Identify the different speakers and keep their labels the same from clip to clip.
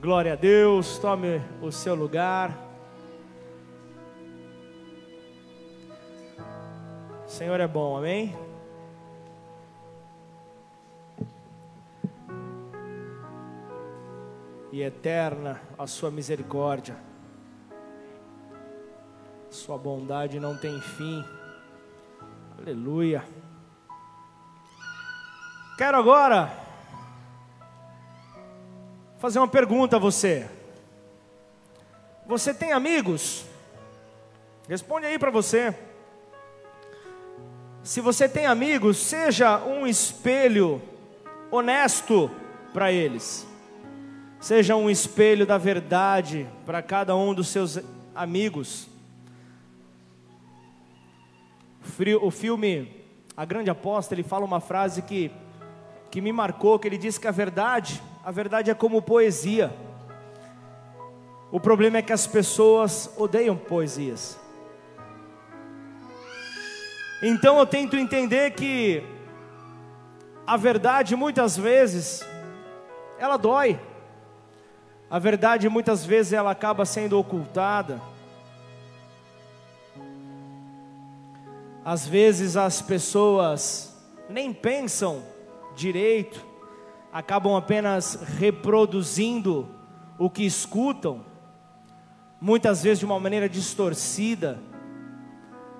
Speaker 1: Glória a Deus, tome o seu lugar. O Senhor é bom, amém? E eterna a sua misericórdia, sua bondade não tem fim. Aleluia. Quero agora fazer uma pergunta a você. Você tem amigos? Responde aí para você. Se você tem amigos, seja um espelho honesto para eles. Seja um espelho da verdade para cada um dos seus amigos. O filme A Grande Aposta, ele fala uma frase que, que me marcou, que ele diz que a verdade a verdade é como poesia. O problema é que as pessoas odeiam poesias. Então eu tento entender que a verdade muitas vezes ela dói. A verdade muitas vezes ela acaba sendo ocultada. Às vezes as pessoas nem pensam direito acabam apenas reproduzindo o que escutam, muitas vezes de uma maneira distorcida.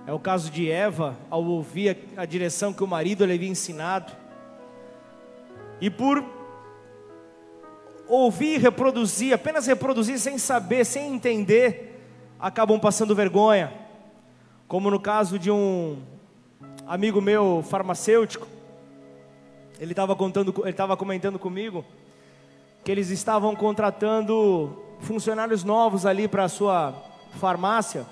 Speaker 1: É o caso de Eva, ao ouvir a, direção que o marido lhe havia ensinado, e por ouvir e reproduzir, apenas reproduzir sem saber, sem entender, acabam passando vergonha. Como no caso de um amigo meu farmacêutico, ele estava contando, ele estava comentando comigo que eles estavam contratando funcionários novos ali para a sua farmácia.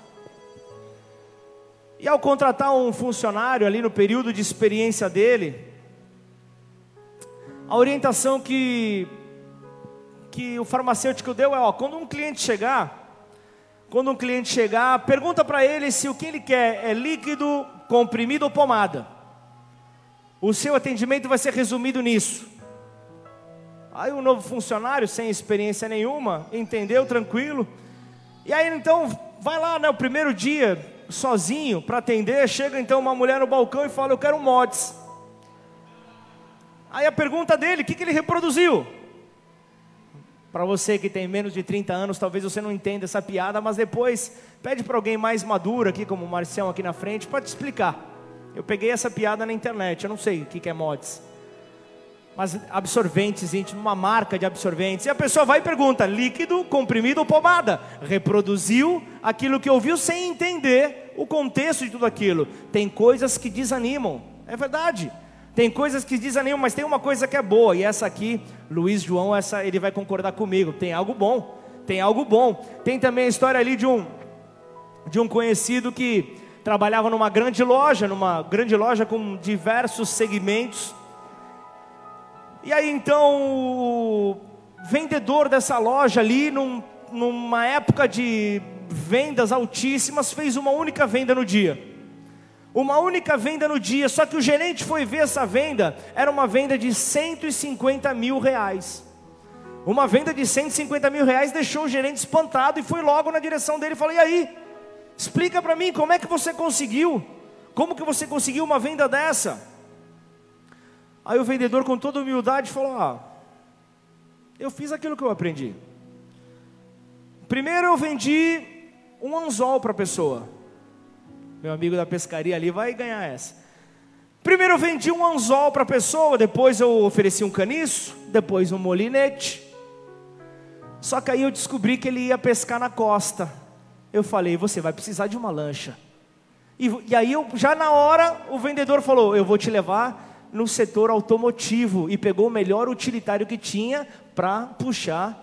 Speaker 1: E ao contratar um funcionário ali no período de experiência dele, a orientação que que o farmacêutico deu é, ó, quando um cliente chegar, quando um cliente chegar, pergunta para ele se o que ele quer é líquido, comprimido ou pomada. O seu atendimento vai ser resumido nisso. Aí o novo funcionário, sem experiência nenhuma, entendeu, tranquilo. E aí então, vai lá, né, o primeiro dia, sozinho, para atender, chega então uma mulher no balcão e fala, eu quero um mods. Aí a pergunta dele, o que, que ele reproduziu? Para você que tem menos de 30 anos, talvez você não entenda essa piada, mas depois pede para alguém mais maduro aqui, como o Marcião aqui na frente, para te explicar. Eu peguei essa piada na internet, eu não sei o que é mods. Mas absorventes íntimos, uma marca de absorventes. E a pessoa vai e pergunta: líquido, comprimido ou pomada? Reproduziu aquilo que ouviu sem entender o contexto de tudo aquilo. Tem coisas que desanimam, é verdade. Tem coisas que desanimam, mas tem uma coisa que é boa. E essa aqui, Luiz João, essa ele vai concordar comigo. Tem algo bom. Tem algo bom. Tem também a história ali de um de um conhecido que trabalhava numa grande loja, numa grande loja com diversos segmentos. E aí então o vendedor dessa loja ali, num, numa época de vendas altíssimas, fez uma única venda no dia. Uma única venda no dia, só que o gerente foi ver essa venda, era uma venda de 150 mil reais. Uma venda de 150 mil reais deixou o gerente espantado e foi logo na direção dele e falou: E aí? Explica para mim como é que você conseguiu? Como que você conseguiu uma venda dessa? Aí o vendedor com toda humildade falou: "Ah, eu fiz aquilo que eu aprendi. Primeiro eu vendi um anzol para a pessoa. Meu amigo da pescaria ali vai ganhar essa. Primeiro eu vendi um anzol para a pessoa, depois eu ofereci um caniço, depois um molinete. Só que aí eu descobri que ele ia pescar na costa. Eu falei, você vai precisar de uma lancha. E, e aí, eu, já na hora, o vendedor falou: Eu vou te levar no setor automotivo. E pegou o melhor utilitário que tinha para puxar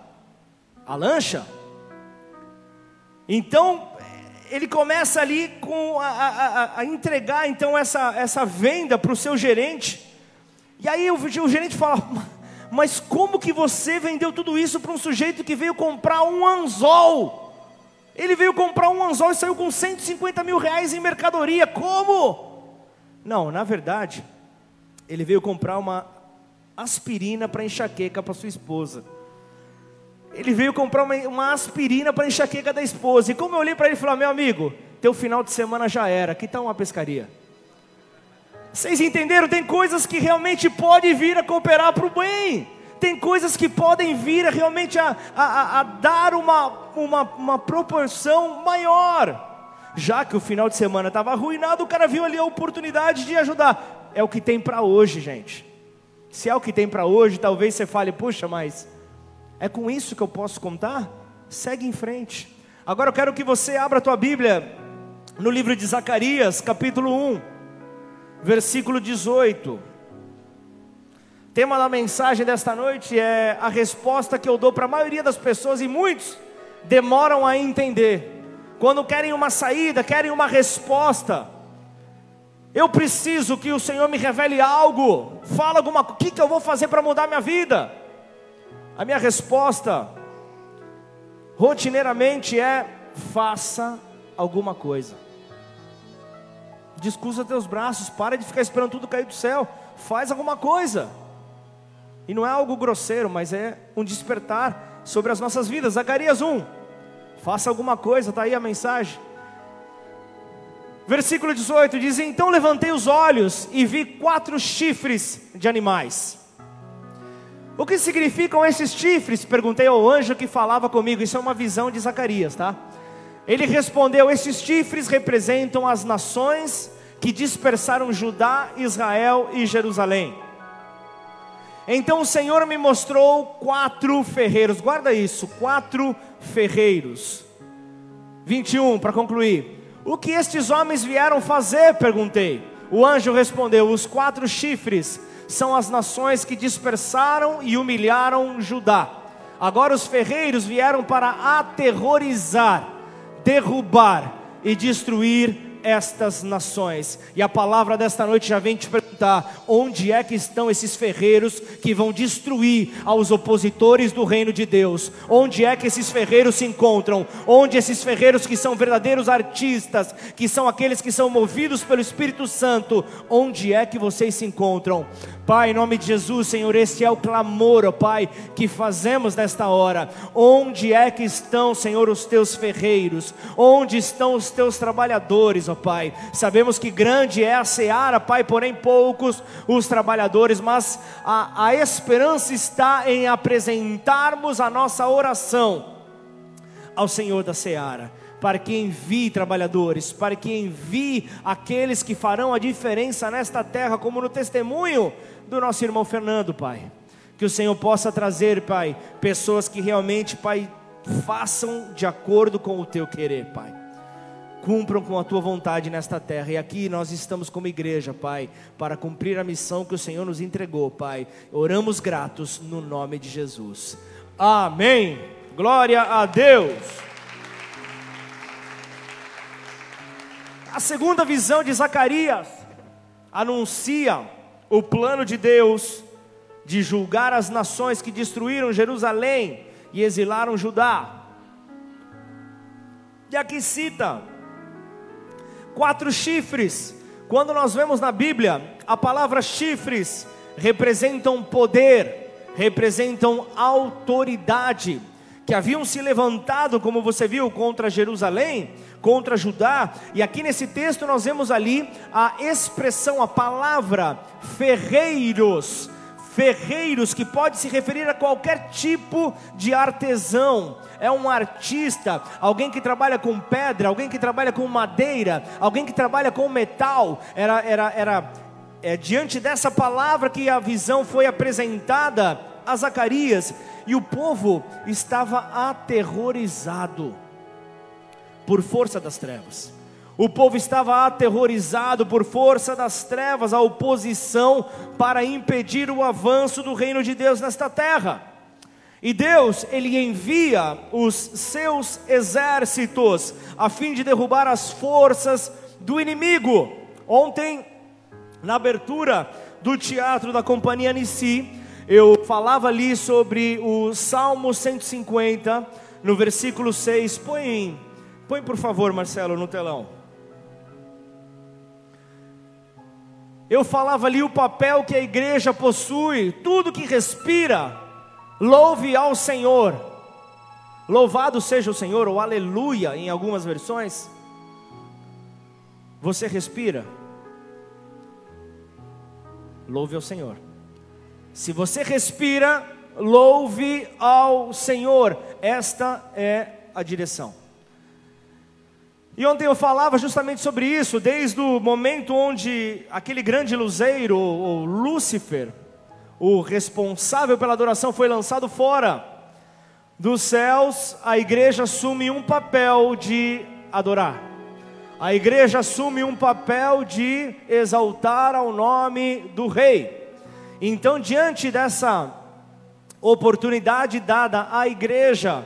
Speaker 1: a lancha. Então, ele começa ali com a, a, a entregar então essa, essa venda para o seu gerente. E aí o, o gerente fala: Mas como que você vendeu tudo isso para um sujeito que veio comprar um anzol? Ele veio comprar um anzol e saiu com 150 mil reais em mercadoria. Como? Não, na verdade, ele veio comprar uma aspirina para enxaqueca para sua esposa. Ele veio comprar uma, uma aspirina para enxaqueca da esposa. E como eu olhei para ele e falei: Meu amigo, teu final de semana já era, que tal uma pescaria? Vocês entenderam? Tem coisas que realmente podem vir a cooperar para o bem. Tem coisas que podem vir realmente a, a, a dar uma, uma, uma proporção maior. Já que o final de semana estava arruinado, o cara viu ali a oportunidade de ajudar. É o que tem para hoje, gente. Se é o que tem para hoje, talvez você fale, puxa, mas é com isso que eu posso contar? Segue em frente. Agora eu quero que você abra a tua Bíblia no livro de Zacarias, capítulo 1, versículo 18. Tema da mensagem desta noite é a resposta que eu dou para a maioria das pessoas e muitos demoram a entender. Quando querem uma saída, querem uma resposta. Eu preciso que o Senhor me revele algo. Fala alguma coisa. O que, que eu vou fazer para mudar minha vida? A minha resposta, rotineiramente, é: faça alguma coisa. Descusa teus braços, para de ficar esperando tudo cair do céu. Faz alguma coisa. E não é algo grosseiro, mas é um despertar sobre as nossas vidas. Zacarias 1. Faça alguma coisa, está aí a mensagem. Versículo 18 diz: Então levantei os olhos e vi quatro chifres de animais. O que significam esses chifres? Perguntei ao anjo que falava comigo. Isso é uma visão de Zacarias, tá? Ele respondeu: Esses chifres representam as nações que dispersaram Judá, Israel e Jerusalém. Então o Senhor me mostrou quatro ferreiros, guarda isso, quatro ferreiros. 21, para concluir. O que estes homens vieram fazer? Perguntei. O anjo respondeu: Os quatro chifres são as nações que dispersaram e humilharam Judá. Agora os ferreiros vieram para aterrorizar, derrubar e destruir estas nações. E a palavra desta noite já vem te perguntar: onde é que estão esses ferreiros que vão destruir aos opositores do reino de Deus? Onde é que esses ferreiros se encontram? Onde esses ferreiros que são verdadeiros artistas, que são aqueles que são movidos pelo Espírito Santo, onde é que vocês se encontram? Pai, em nome de Jesus, Senhor, esse é o clamor, ó Pai, que fazemos nesta hora. Onde é que estão, Senhor, os teus ferreiros? Onde estão os teus trabalhadores, ó Pai? Sabemos que grande é a seara, Pai, porém poucos os trabalhadores, mas a, a esperança está em apresentarmos a nossa oração ao Senhor da seara para que envie trabalhadores, para que envie aqueles que farão a diferença nesta terra, como no testemunho do nosso irmão Fernando, Pai. Que o Senhor possa trazer, Pai, pessoas que realmente, Pai, façam de acordo com o teu querer, Pai. Cumpram com a tua vontade nesta terra. E aqui nós estamos como igreja, Pai, para cumprir a missão que o Senhor nos entregou, Pai. Oramos gratos no nome de Jesus. Amém. Glória a Deus. A segunda visão de Zacarias anuncia o plano de Deus de julgar as nações que destruíram Jerusalém e exilaram Judá. E aqui cita quatro chifres. Quando nós vemos na Bíblia, a palavra chifres representam poder, representam autoridade, que haviam se levantado, como você viu, contra Jerusalém contra Judá, e aqui nesse texto nós vemos ali a expressão, a palavra ferreiros, ferreiros que pode se referir a qualquer tipo de artesão. É um artista, alguém que trabalha com pedra, alguém que trabalha com madeira, alguém que trabalha com metal. Era, era, era é, diante dessa palavra que a visão foi apresentada a Zacarias, e o povo estava aterrorizado por força das trevas. O povo estava aterrorizado por força das trevas, a oposição para impedir o avanço do reino de Deus nesta terra. E Deus, ele envia os seus exércitos a fim de derrubar as forças do inimigo. Ontem, na abertura do teatro da Companhia Nissi, eu falava ali sobre o Salmo 150, no versículo 6. Põe Põe por favor, Marcelo, no telão. Eu falava ali o papel que a igreja possui, tudo que respira, louve ao Senhor. Louvado seja o Senhor, ou aleluia em algumas versões. Você respira? Louve ao Senhor. Se você respira, louve ao Senhor. Esta é a direção. E ontem eu falava justamente sobre isso, desde o momento onde aquele grande luzeiro, o Lúcifer, o responsável pela adoração, foi lançado fora dos céus, a igreja assume um papel de adorar. A igreja assume um papel de exaltar ao nome do rei. Então, diante dessa oportunidade dada à igreja,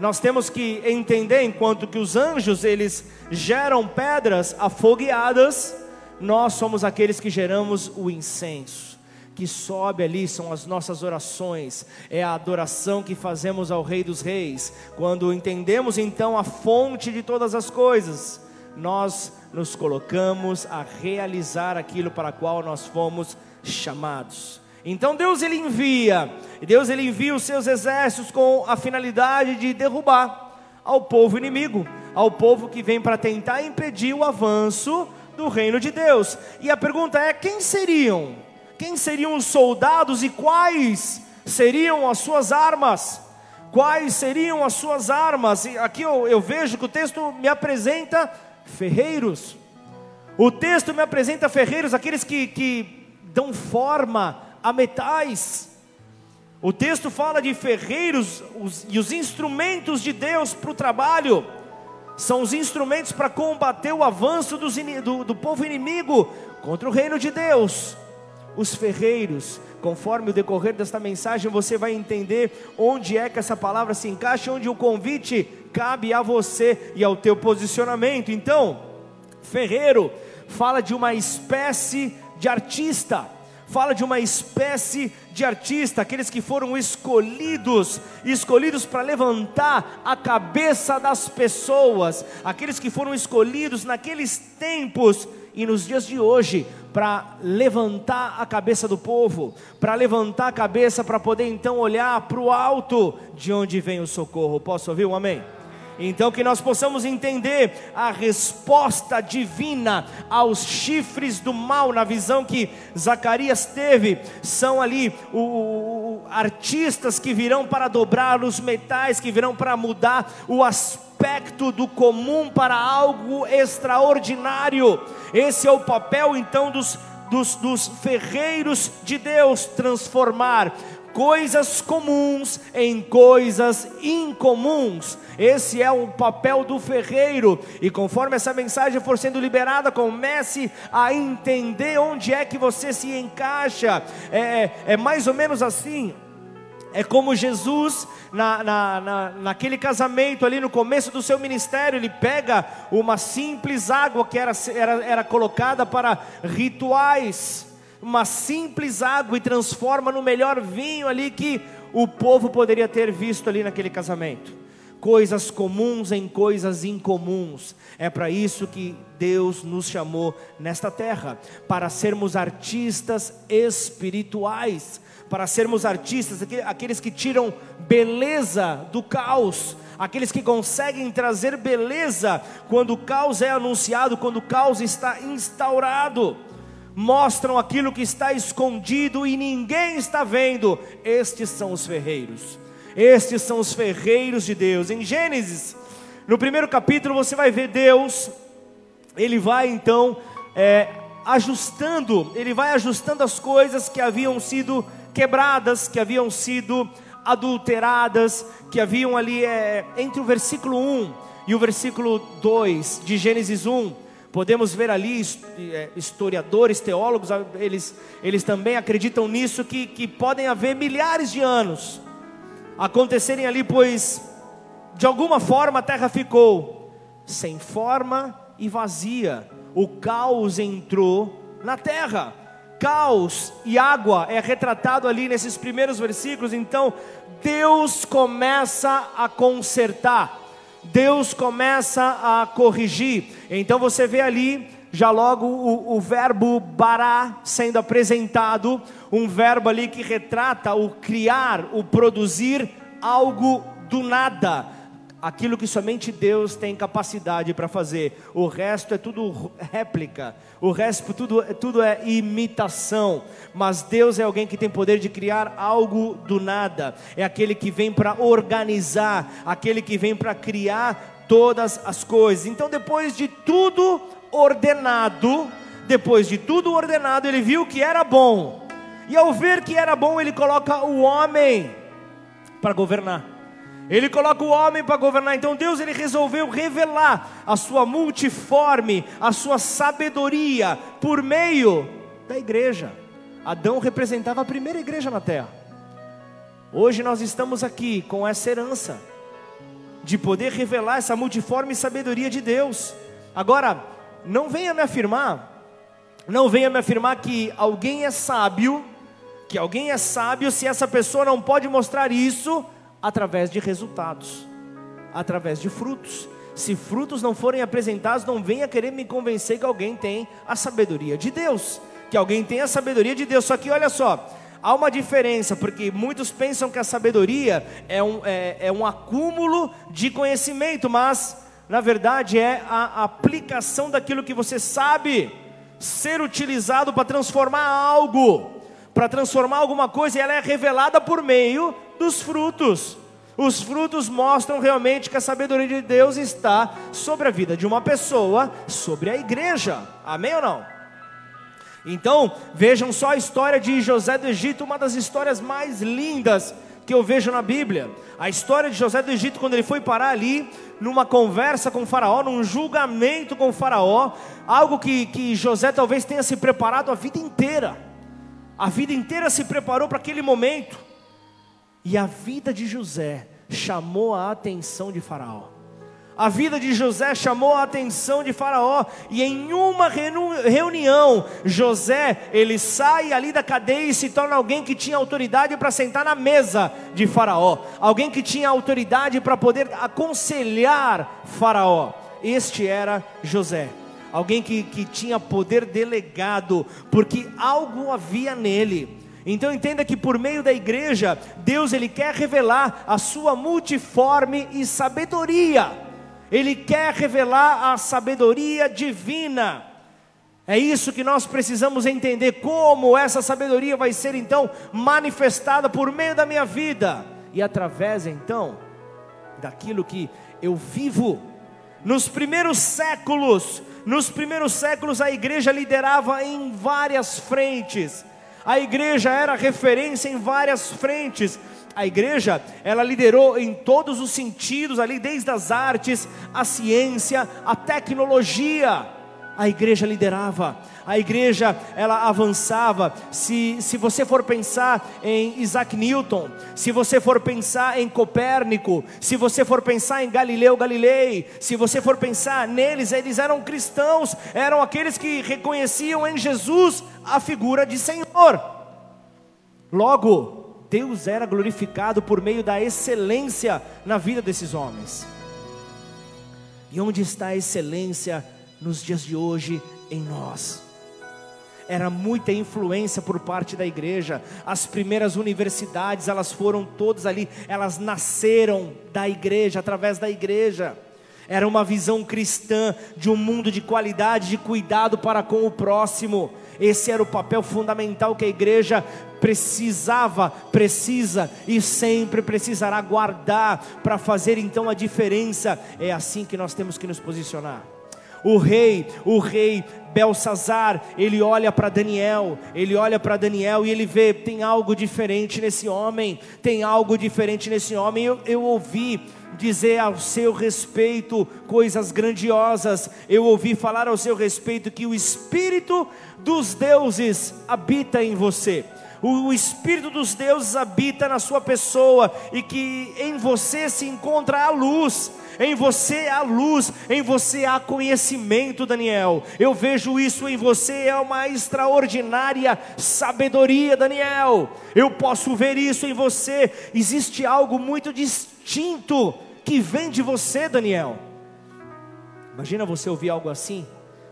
Speaker 1: nós temos que entender, enquanto que os anjos eles geram pedras afogueadas, nós somos aqueles que geramos o incenso. Que sobe ali são as nossas orações, é a adoração que fazemos ao Rei dos Reis. Quando entendemos então a fonte de todas as coisas, nós nos colocamos a realizar aquilo para qual nós fomos chamados. Então Deus ele envia, Deus ele envia os seus exércitos com a finalidade de derrubar ao povo inimigo, ao povo que vem para tentar impedir o avanço do reino de Deus. E a pergunta é: quem seriam? Quem seriam os soldados e quais seriam as suas armas? Quais seriam as suas armas? E aqui eu, eu vejo que o texto me apresenta ferreiros. O texto me apresenta ferreiros, aqueles que, que dão forma a metais. O texto fala de ferreiros os, e os instrumentos de Deus para o trabalho são os instrumentos para combater o avanço dos, do, do povo inimigo contra o reino de Deus. Os ferreiros, conforme o decorrer desta mensagem, você vai entender onde é que essa palavra se encaixa, onde o convite cabe a você e ao teu posicionamento. Então, ferreiro fala de uma espécie de artista fala de uma espécie de artista, aqueles que foram escolhidos, escolhidos para levantar a cabeça das pessoas, aqueles que foram escolhidos naqueles tempos e nos dias de hoje para levantar a cabeça do povo, para levantar a cabeça para poder então olhar para o alto de onde vem o socorro. Posso ouvir um amém? Então, que nós possamos entender a resposta divina aos chifres do mal, na visão que Zacarias teve, são ali o, o, artistas que virão para dobrar os metais, que virão para mudar o aspecto do comum para algo extraordinário. Esse é o papel então dos dos, dos, ferreiros de Deus transformar coisas comuns em coisas incomuns. Esse é o papel do ferreiro. E conforme essa mensagem for sendo liberada, comece a entender onde é que você se encaixa. É, é, é mais ou menos assim. É como Jesus, na, na, na, naquele casamento ali no começo do seu ministério, ele pega uma simples água que era, era, era colocada para rituais uma simples água e transforma no melhor vinho ali que o povo poderia ter visto ali naquele casamento. Coisas comuns em coisas incomuns. É para isso que Deus nos chamou nesta terra para sermos artistas espirituais, para sermos artistas, aqueles que tiram beleza do caos, aqueles que conseguem trazer beleza quando o caos é anunciado, quando o caos está instaurado mostram aquilo que está escondido e ninguém está vendo. Estes são os ferreiros. Estes são os ferreiros de Deus. Em Gênesis, no primeiro capítulo, você vai ver Deus, ele vai então é, ajustando, ele vai ajustando as coisas que haviam sido quebradas, que haviam sido adulteradas, que haviam ali é, entre o versículo 1 e o versículo 2 de Gênesis 1 Podemos ver ali é, historiadores, teólogos, eles, eles também acreditam nisso, que, que podem haver milhares de anos acontecerem ali, pois de alguma forma a terra ficou sem forma e vazia, o caos entrou na terra. Caos e água é retratado ali nesses primeiros versículos, então Deus começa a consertar. Deus começa a corrigir. Então você vê ali já logo o, o, verbo bará sendo apresentado, um verbo ali que retrata o criar, o produzir algo do nada. aquilo que somente Deus tem capacidade para fazer. O resto é tudo réplica, o resto tudo, tudo é imitação. Mas Deus é alguém que tem poder de criar algo do nada. É aquele que vem para organizar, aquele que vem para criar todas as coisas. Então, depois de tudo ordenado, depois de tudo ordenado, ele viu que era bom. E ao ver que era bom, ele coloca o homem para governar. Ele coloca o homem para governar. Então Deus ele resolveu revelar a sua multiforme, a sua sabedoria por meio da igreja. Adão representava a primeira igreja na terra. Hoje nós estamos aqui com essa herança de poder revelar essa multiforme sabedoria de Deus. Agora, não venha me afirmar, não venha me afirmar que alguém é sábio, que alguém é sábio se essa pessoa não pode mostrar isso através de resultados, através de frutos. Se frutos não forem apresentados, não venha querer me convencer que alguém tem a sabedoria de Deus, que alguém tem a sabedoria de Deus. Só que olha só, há uma diferença, porque muitos pensam que a sabedoria é um, é, é um acúmulo de conhecimento, mas na verdade é a aplicação daquilo que você sabe ser utilizado para transformar algo, para transformar alguma coisa, e ela é revelada por meio dos frutos. Os frutos mostram realmente que a sabedoria de Deus está sobre a vida de uma pessoa, sobre a igreja. Amém ou não? Então, vejam só a história de José do Egito, uma das histórias mais lindas que eu vejo na Bíblia. A história de José do Egito, quando ele foi parar ali, numa conversa com Faraó, num julgamento com Faraó, algo que, que José talvez tenha se preparado a vida inteira. A vida inteira se preparou para aquele momento. E a vida de José chamou a atenção de Faraó. A vida de José chamou a atenção de Faraó, e em uma reunião, José, ele sai ali da cadeia e se torna alguém que tinha autoridade para sentar na mesa de Faraó, alguém que tinha autoridade para poder aconselhar Faraó. Este era José, alguém que, que tinha poder delegado, porque algo havia nele então entenda que por meio da igreja, Deus ele quer revelar a sua multiforme e sabedoria. Ele quer revelar a sabedoria divina. É isso que nós precisamos entender como essa sabedoria vai ser então manifestada por meio da minha vida e através então daquilo que eu vivo. Nos primeiros séculos, nos primeiros séculos a igreja liderava em várias frentes. A igreja era referência em várias frentes. A igreja, ela liderou em todos os sentidos ali, desde as artes, a ciência, a tecnologia. A igreja liderava a igreja ela avançava. Se, se você for pensar em Isaac Newton, se você for pensar em Copérnico, se você for pensar em Galileu Galilei, se você for pensar neles, eles eram cristãos, eram aqueles que reconheciam em Jesus a figura de Senhor. Logo, Deus era glorificado por meio da excelência na vida desses homens. E onde está a excelência nos dias de hoje em nós? era muita influência por parte da igreja. As primeiras universidades, elas foram todas ali, elas nasceram da igreja, através da igreja. Era uma visão cristã de um mundo de qualidade, de cuidado para com o próximo. Esse era o papel fundamental que a igreja precisava, precisa e sempre precisará guardar para fazer então a diferença. É assim que nós temos que nos posicionar. O rei, o rei Belsazar, ele olha para Daniel, ele olha para Daniel e ele vê, tem algo diferente nesse homem, tem algo diferente nesse homem. Eu, eu ouvi dizer ao seu respeito coisas grandiosas, eu ouvi falar ao seu respeito que o Espírito dos deuses habita em você o Espírito dos deuses habita na sua pessoa e que em você se encontra a luz, em você há luz, em você há conhecimento, Daniel. Eu vejo isso em você, é uma extraordinária sabedoria, Daniel. Eu posso ver isso em você. Existe algo muito distinto que vem de você, Daniel. Imagina você ouvir algo assim.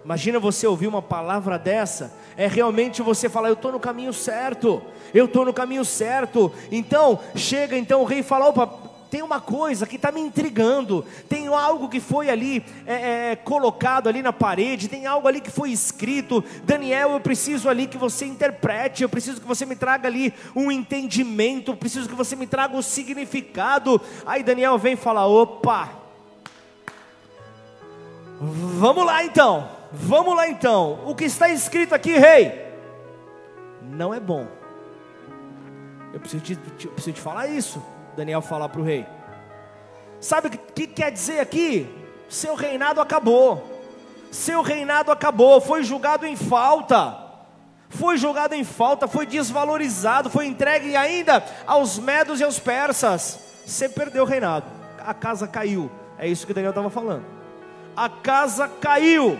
Speaker 1: Imagina você ouvir uma palavra dessa, é realmente você falar, eu estou no caminho certo, eu estou no caminho certo. Então, chega então o rei e fala, opa, tem uma coisa que está me intrigando, tem algo que foi ali é, é, colocado ali na parede, tem algo ali que foi escrito. Daniel, eu preciso ali que você interprete, eu preciso que você me traga ali um entendimento, eu preciso que você me traga o significado. Aí Daniel vem e fala: opa, vamos lá então, vamos lá então. O que está escrito aqui, rei, não é bom. Eu preciso te, te, preciso te falar isso. Daniel falar para o rei. Sabe o que, que quer dizer aqui? Seu reinado acabou. Seu reinado acabou, foi julgado em falta. Foi julgado em falta, foi desvalorizado, foi entregue ainda aos medos e aos persas. Você perdeu o reinado. A casa caiu. É isso que Daniel estava falando. A casa caiu.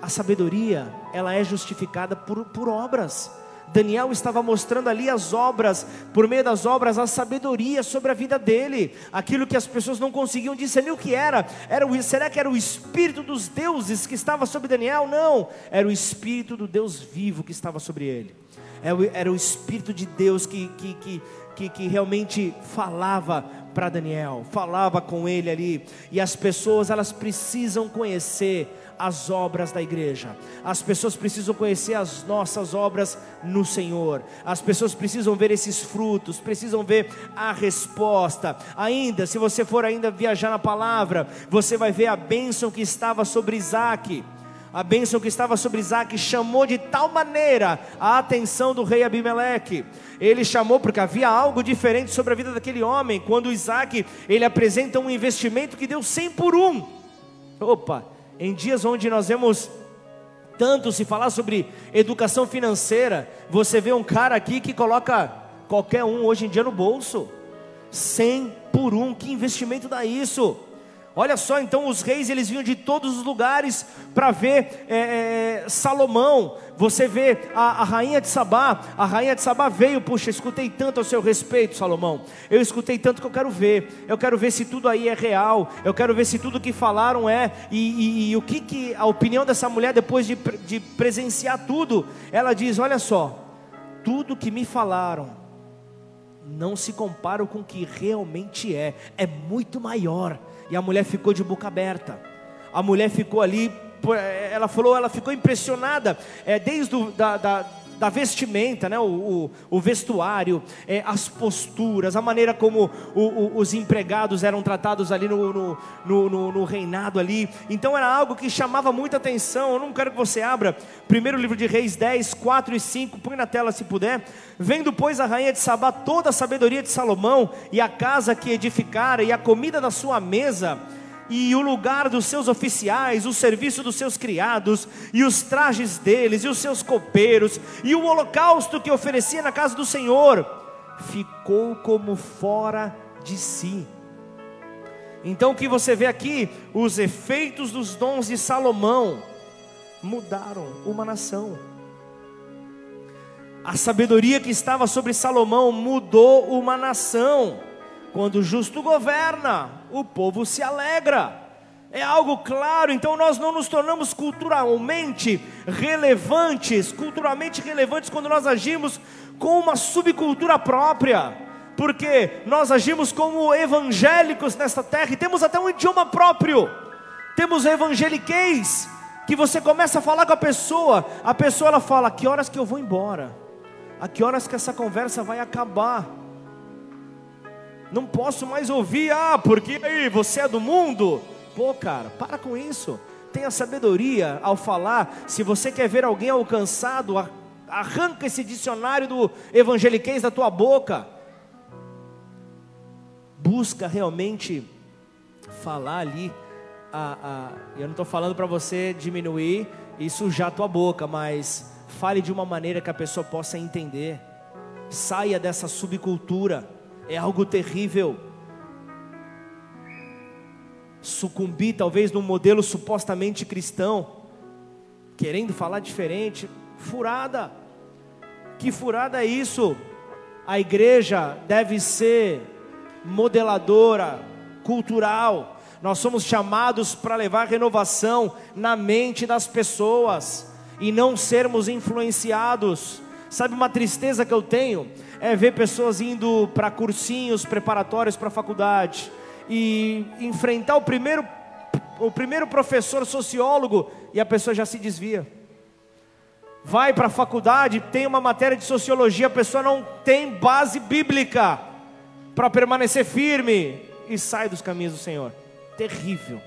Speaker 1: A sabedoria, ela é justificada por, por obras. Daniel estava mostrando ali as obras, por meio das obras, a sabedoria sobre a vida dele, aquilo que as pessoas não conseguiam discernir o que era. era o, será que era o Espírito dos deuses que estava sobre Daniel? Não, era o Espírito do Deus vivo que estava sobre ele. Era, era o Espírito de Deus que, que, que, que, que realmente falava para Daniel, falava com ele ali. E as pessoas, elas precisam conhecer as obras da igreja. As pessoas precisam conhecer as nossas obras no Senhor. As pessoas precisam ver esses frutos, precisam ver a resposta. Ainda, se você for ainda viajar na palavra, você vai ver a bênção que estava sobre Isaac. A bênção que estava sobre Isaac chamou de tal maneira a atenção do rei Abimeleque. Ele chamou porque havia algo diferente sobre a vida daquele homem. Quando Isaac ele apresenta um investimento que deu 100 por um. Opa, em dias onde nós vemos tanto se falar sobre educação financeira, você vê um cara aqui que coloca qualquer um hoje em dia no bolso, 100 por um, que investimento dá isso? Olha só, então os reis eles vinham de todos os lugares para ver é, é, Salomão. Você vê a, a, rainha de Sabá, a rainha de Sabá veio, puxa, escutei tanto a seu respeito, Salomão. Eu escutei tanto que eu quero ver. Eu quero ver se tudo aí é real. Eu quero ver se tudo que falaram é. E, e, e o que, que a opinião dessa mulher depois de, de presenciar tudo, ela diz: olha só, tudo que me falaram não se compara com o que realmente é. É muito maior e a mulher ficou de boca aberta. A mulher ficou ali, ela falou, ela ficou impressionada, é, desde o, da, da, da vestimenta, né, o, o, o vestuário, é, as posturas, a maneira como o, os empregados eram tratados ali no, no, no, no, reinado ali. Então era algo que chamava muita atenção. Eu não quero que você abra. Primeiro livro de Reis 10, 4 e 5, põe na tela se puder. Vendo, pois, a rainha de Sabá toda a sabedoria de Salomão e a casa que edificara e a comida da sua mesa e o lugar dos seus oficiais, o serviço dos seus criados, e os trajes deles, e os seus copeiros, e o holocausto que oferecia na casa do Senhor, ficou como fora de si. Então o que você vê aqui, os efeitos dos dons de Salomão mudaram uma nação. A sabedoria que estava sobre Salomão mudou uma nação. Quando o justo governa, o povo se alegra. É algo claro, então nós não nos tornamos culturalmente relevantes, culturalmente relevantes quando nós agimos com uma subcultura própria, porque nós agimos como evangélicos nesta terra e temos até um idioma próprio. Temos evangeliquez, que você começa a falar com a pessoa, a pessoa ela fala: "A que horas que eu vou embora? A que horas que essa conversa vai acabar?" Não posso mais ouvir, ah, porque aí você é do mundo. Pô, cara, para com isso. Tenha sabedoria ao falar. Se você quer ver alguém alcançado, arranca esse dicionário do evangeliquez da tua boca. Busca realmente falar ali. A, a, eu não estou falando para você diminuir e sujar a tua boca, mas fale de uma maneira que a pessoa possa entender. Saia dessa subcultura é algo terrível. Sucumbir talvez num modelo supostamente cristão, querendo falar diferente, furada. Que furada é isso? A igreja deve ser modeladora, cultural. Nós somos chamados para levar renovação na mente das pessoas e não sermos influenciados Sabe uma tristeza que eu tenho? É ver pessoas indo para cursinhos preparatórios para faculdade e enfrentar o primeiro, o primeiro professor sociólogo e a pessoa já se desvia. Vai para a faculdade, tem uma matéria de sociologia, a pessoa não tem base bíblica para permanecer firme e sai dos caminhos do Senhor. Terrível,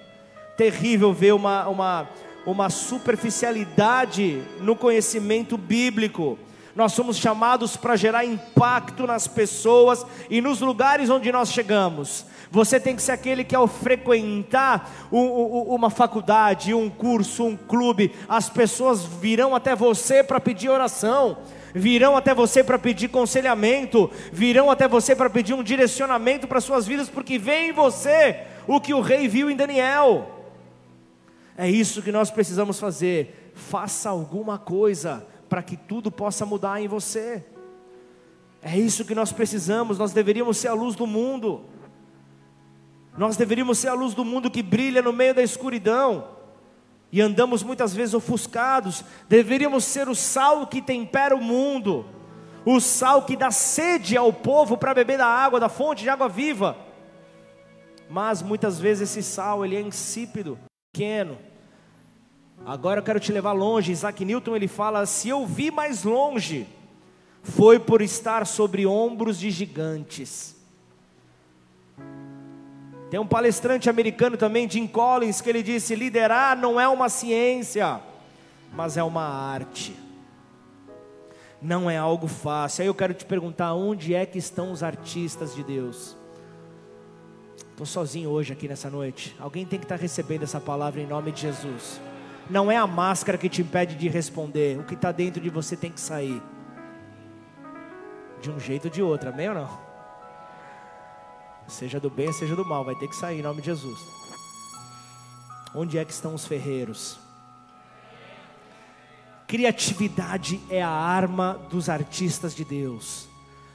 Speaker 1: terrível ver uma, uma, uma superficialidade no conhecimento bíblico. Nós somos chamados para gerar impacto nas pessoas e nos lugares onde nós chegamos. Você tem que ser aquele que, ao frequentar uma faculdade, um curso, um clube, as pessoas virão até você para pedir oração, virão até você para pedir conselhamento, virão até você para pedir um direcionamento para suas vidas, porque vem em você o que o rei viu em Daniel. É isso que nós precisamos fazer. Faça alguma coisa para que tudo possa mudar em você. É isso que nós precisamos, nós deveríamos ser a luz do mundo. Nós deveríamos ser a luz do mundo que brilha no meio da escuridão. E andamos muitas vezes ofuscados. Deveríamos ser o sal que tempera o mundo. O sal que dá sede ao povo para beber da água, da fonte de água viva. Mas muitas vezes esse sal ele é insípido, pequeno Agora eu quero te levar longe. Isaac Newton ele fala: se eu vi mais longe, foi por estar sobre ombros de gigantes. Tem um palestrante americano também, Jim Collins, que ele disse: liderar não é uma ciência, mas é uma arte. Não é algo fácil. Aí eu quero te perguntar: onde é que estão os artistas de Deus? Estou sozinho hoje aqui nessa noite. Alguém tem que estar recebendo essa palavra em nome de Jesus. Não é a máscara que te impede de responder. O que está dentro de você tem que sair. De um jeito ou de outro, amém ou não? Seja do bem, seja do mal, vai ter que sair em nome de Jesus. Onde é que estão os ferreiros? Criatividade é a arma dos artistas de Deus.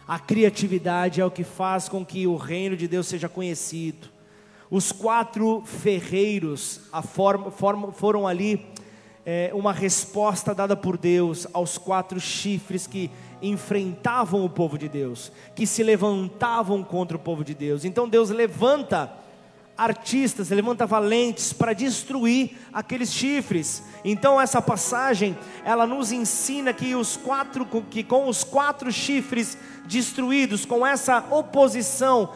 Speaker 1: A criatividade é o que faz com que o reino de Deus seja conhecido. Os quatro ferreiros forma, forma, foram ali é, uma resposta dada por Deus aos quatro chifres que enfrentavam o povo de Deus, que se levantavam contra o povo de Deus. Então Deus levanta artistas, levanta valentes para destruir aqueles chifres. Então essa passagem, ela nos ensina que os quatro que com os quatro chifres destruídos, com essa oposição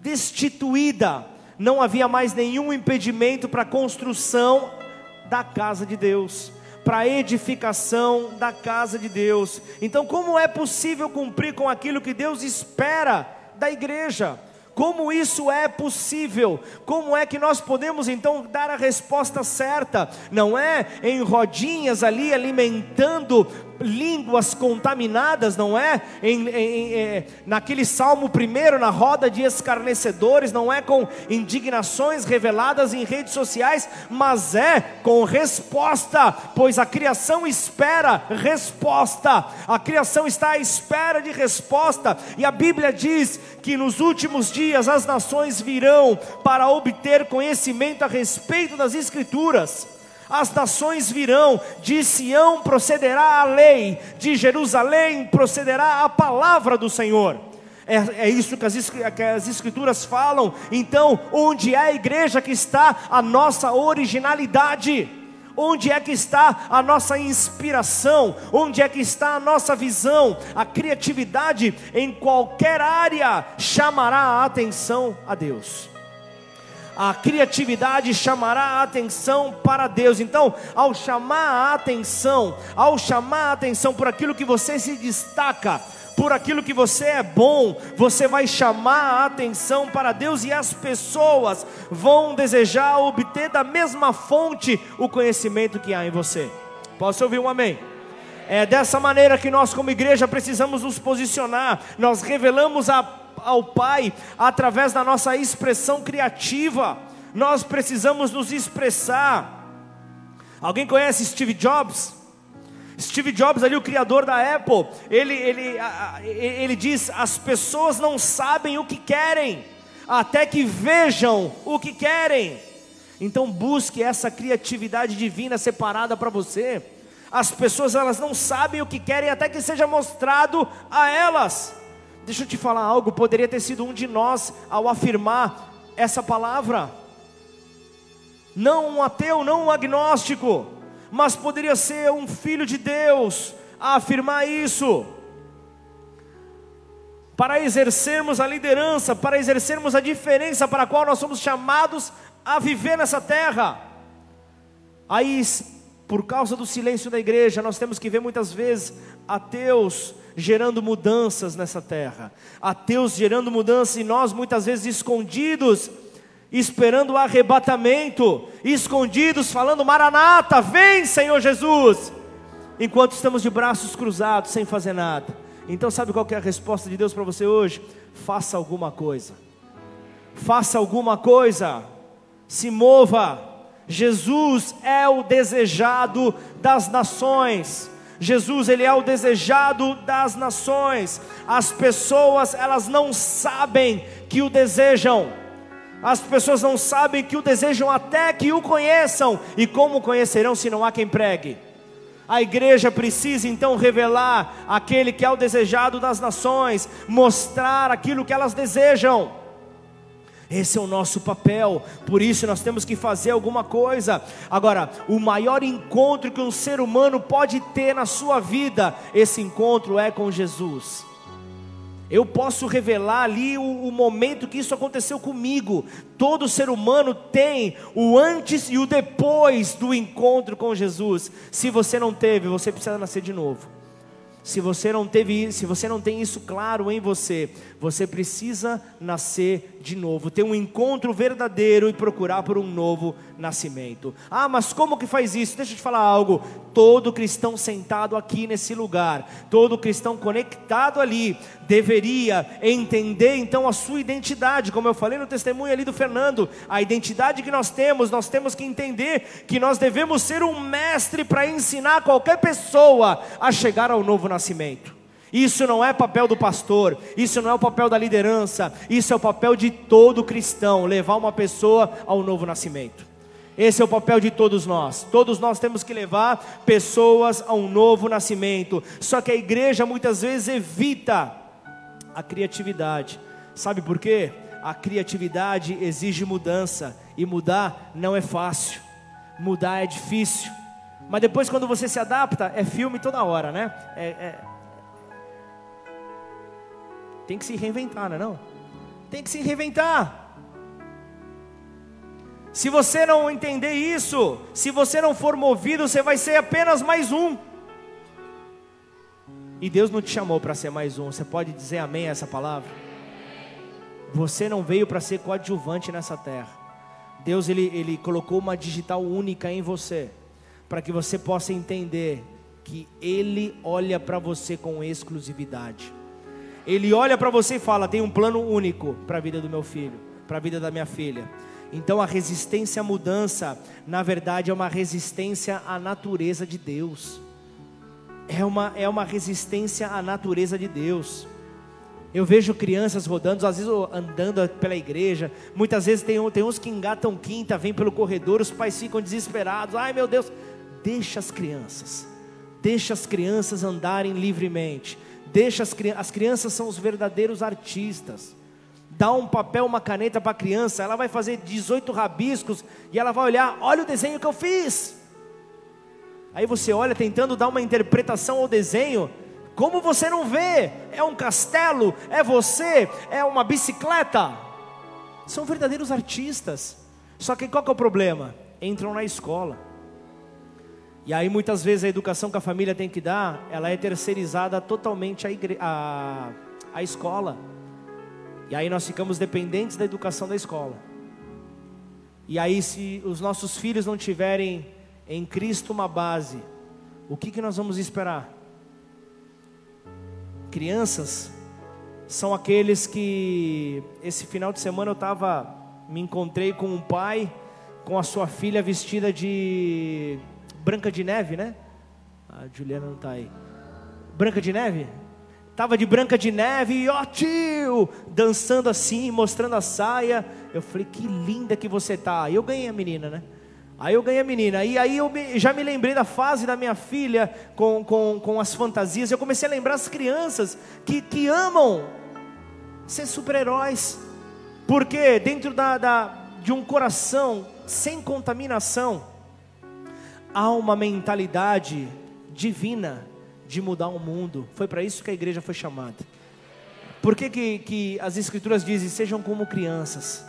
Speaker 1: destituída, não havia mais nenhum impedimento para a construção da casa de Deus, para a edificação da casa de Deus. Então, como é possível cumprir com aquilo que Deus espera da igreja? Como isso é possível? Como é que nós podemos então dar a resposta certa? Não é em rodinhas ali alimentando línguas contaminadas, não é? Em, em, em, é, naquele salmo primeiro, na roda de escarnecedores, não é? Com indignações reveladas em redes sociais, mas é com resposta, pois a criação espera resposta, a criação está à espera de resposta, e a Bíblia diz que nos últimos dias as nações virão para obter conhecimento a respeito das Escrituras as nações virão, de Sião procederá a lei, de Jerusalém procederá a palavra do Senhor. É, é isso que as, que as Escrituras falam. Então, onde é a igreja que está a nossa originalidade? Onde é que está a nossa inspiração? Onde é que está a nossa visão? A criatividade em qualquer área chamará a atenção a Deus a criatividade chamará a atenção para Deus. Então, ao chamar a atenção, ao chamar a atenção por aquilo que você se destaca, por aquilo que você é bom, você vai chamar a atenção para Deus e as pessoas vão desejar obter da mesma fonte o conhecimento que há em você. Posso ouvir um amém? É dessa maneira que nós, como igreja, precisamos nos posicionar. Nós revelamos a ao Pai através da nossa expressão criativa. Nós precisamos nos expressar. Alguém conhece Steve Jobs? Steve Jobs, ali, o criador da Apple, ele, ele, ele diz: as pessoas não sabem o que querem, até que vejam o que querem. Então, busque essa criatividade divina separada para você. As pessoas elas não sabem o que querem até que seja mostrado a elas. Deixa eu te falar algo, poderia ter sido um de nós ao afirmar essa palavra. Não um ateu, não um agnóstico, mas poderia ser um filho de Deus a afirmar isso. Para exercermos a liderança, para exercermos a diferença para a qual nós somos chamados a viver nessa terra. Aí, por causa do silêncio da igreja, nós temos que ver muitas vezes ateus gerando mudanças nessa terra, ateus gerando mudanças e nós muitas vezes escondidos, esperando o arrebatamento, escondidos, falando: Maranata, vem Senhor Jesus, enquanto estamos de braços cruzados, sem fazer nada. Então, sabe qual é a resposta de Deus para você hoje? Faça alguma coisa, faça alguma coisa, se mova. Jesus é o desejado das nações. Jesus, ele é o desejado das nações. As pessoas, elas não sabem que o desejam. As pessoas não sabem que o desejam até que o conheçam. E como conhecerão se não há quem pregue? A igreja precisa então revelar aquele que é o desejado das nações, mostrar aquilo que elas desejam. Esse é o nosso papel, por isso nós temos que fazer alguma coisa. Agora, o maior encontro que um ser humano pode ter na sua vida, esse encontro é com Jesus. Eu posso revelar ali o, o, momento que isso aconteceu comigo. Todo ser humano tem o antes e o depois do encontro com Jesus. Se você não teve, você precisa nascer de novo. Se você não teve, se você não tem isso claro em você, você precisa nascer de novo, ter um encontro verdadeiro e procurar por um novo nascimento. Ah, mas como que faz isso? Deixa eu te falar algo. Todo cristão sentado aqui nesse lugar, todo cristão conectado ali, deveria entender então a sua identidade, como eu falei no testemunho ali do Fernando, a identidade que nós temos, nós temos que entender que nós devemos ser um mestre para ensinar qualquer pessoa a chegar ao novo nascimento. Isso não é papel do pastor, isso não é o papel da liderança, isso é o papel de todo cristão, levar uma pessoa ao novo nascimento. Esse é o papel de todos nós. Todos nós temos que levar pessoas a um novo nascimento. Só que a igreja muitas vezes evita a criatividade. Sabe por quê? A criatividade exige mudança e mudar não é fácil. Mudar é difícil. Mas depois, quando você se adapta, é filme toda hora, né? É, é... Tem que se reinventar, não é? Não? Tem que se reinventar. Se você não entender isso, se você não for movido, você vai ser apenas mais um. E Deus não te chamou para ser mais um. Você pode dizer amém a essa palavra? Você não veio para ser coadjuvante nessa terra. Deus ele, ele colocou uma digital única em você, para que você possa entender que Ele olha para você com exclusividade. Ele olha para você e fala: tem um plano único para a vida do meu filho, para a vida da minha filha. Então a resistência à mudança, na verdade, é uma resistência à natureza de Deus é uma, é uma resistência à natureza de Deus. Eu vejo crianças rodando, às vezes andando pela igreja. Muitas vezes tem, tem uns que engatam quinta, vêm pelo corredor, os pais ficam desesperados. Ai meu Deus, deixa as crianças, deixa as crianças andarem livremente. Deixa as, as crianças são os verdadeiros artistas. Dá um papel, uma caneta para a criança, ela vai fazer 18 rabiscos e ela vai olhar, olha o desenho que eu fiz. Aí você olha tentando dar uma interpretação ao desenho, como você não vê? É um castelo? É você? É uma bicicleta? São verdadeiros artistas. Só que qual que é o problema? Entram na escola. E aí muitas vezes a educação que a família tem que dar, ela é terceirizada totalmente à, igre... à... à escola. E aí nós ficamos dependentes da educação da escola. E aí se os nossos filhos não tiverem em Cristo uma base, o que, que nós vamos esperar? Crianças são aqueles que esse final de semana eu estava, me encontrei com um pai com a sua filha vestida de Branca de Neve, né? A Juliana não está aí. Branca de Neve? Tava de Branca de Neve e ó tio, dançando assim, mostrando a saia. Eu falei, que linda que você tá. E eu ganhei a menina, né? Aí eu ganhei a menina. E aí eu já me lembrei da fase da minha filha com, com, com as fantasias. Eu comecei a lembrar as crianças que, que amam ser super-heróis. Porque dentro da, da, de um coração sem contaminação, há uma mentalidade divina de mudar o mundo. Foi para isso que a igreja foi chamada. Por que, que, que as escrituras dizem, sejam como crianças?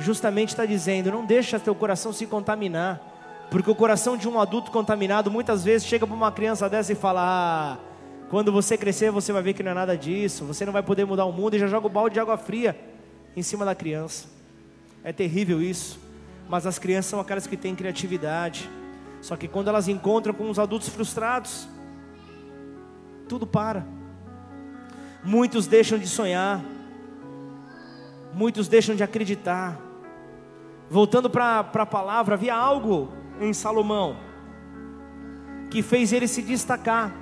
Speaker 1: Justamente está dizendo, não deixa teu coração se contaminar. Porque o coração de um adulto contaminado muitas vezes chega para uma criança dessa e fala: ah, quando você crescer você vai ver que não é nada disso, você não vai poder mudar o mundo e já joga o balde de água fria em cima da criança. É terrível isso. Mas as crianças são aquelas que têm criatividade. Só que quando elas encontram com os adultos frustrados, tudo para. Muitos deixam de sonhar, muitos deixam de acreditar. Voltando para a palavra, havia algo em Salomão que fez ele se destacar,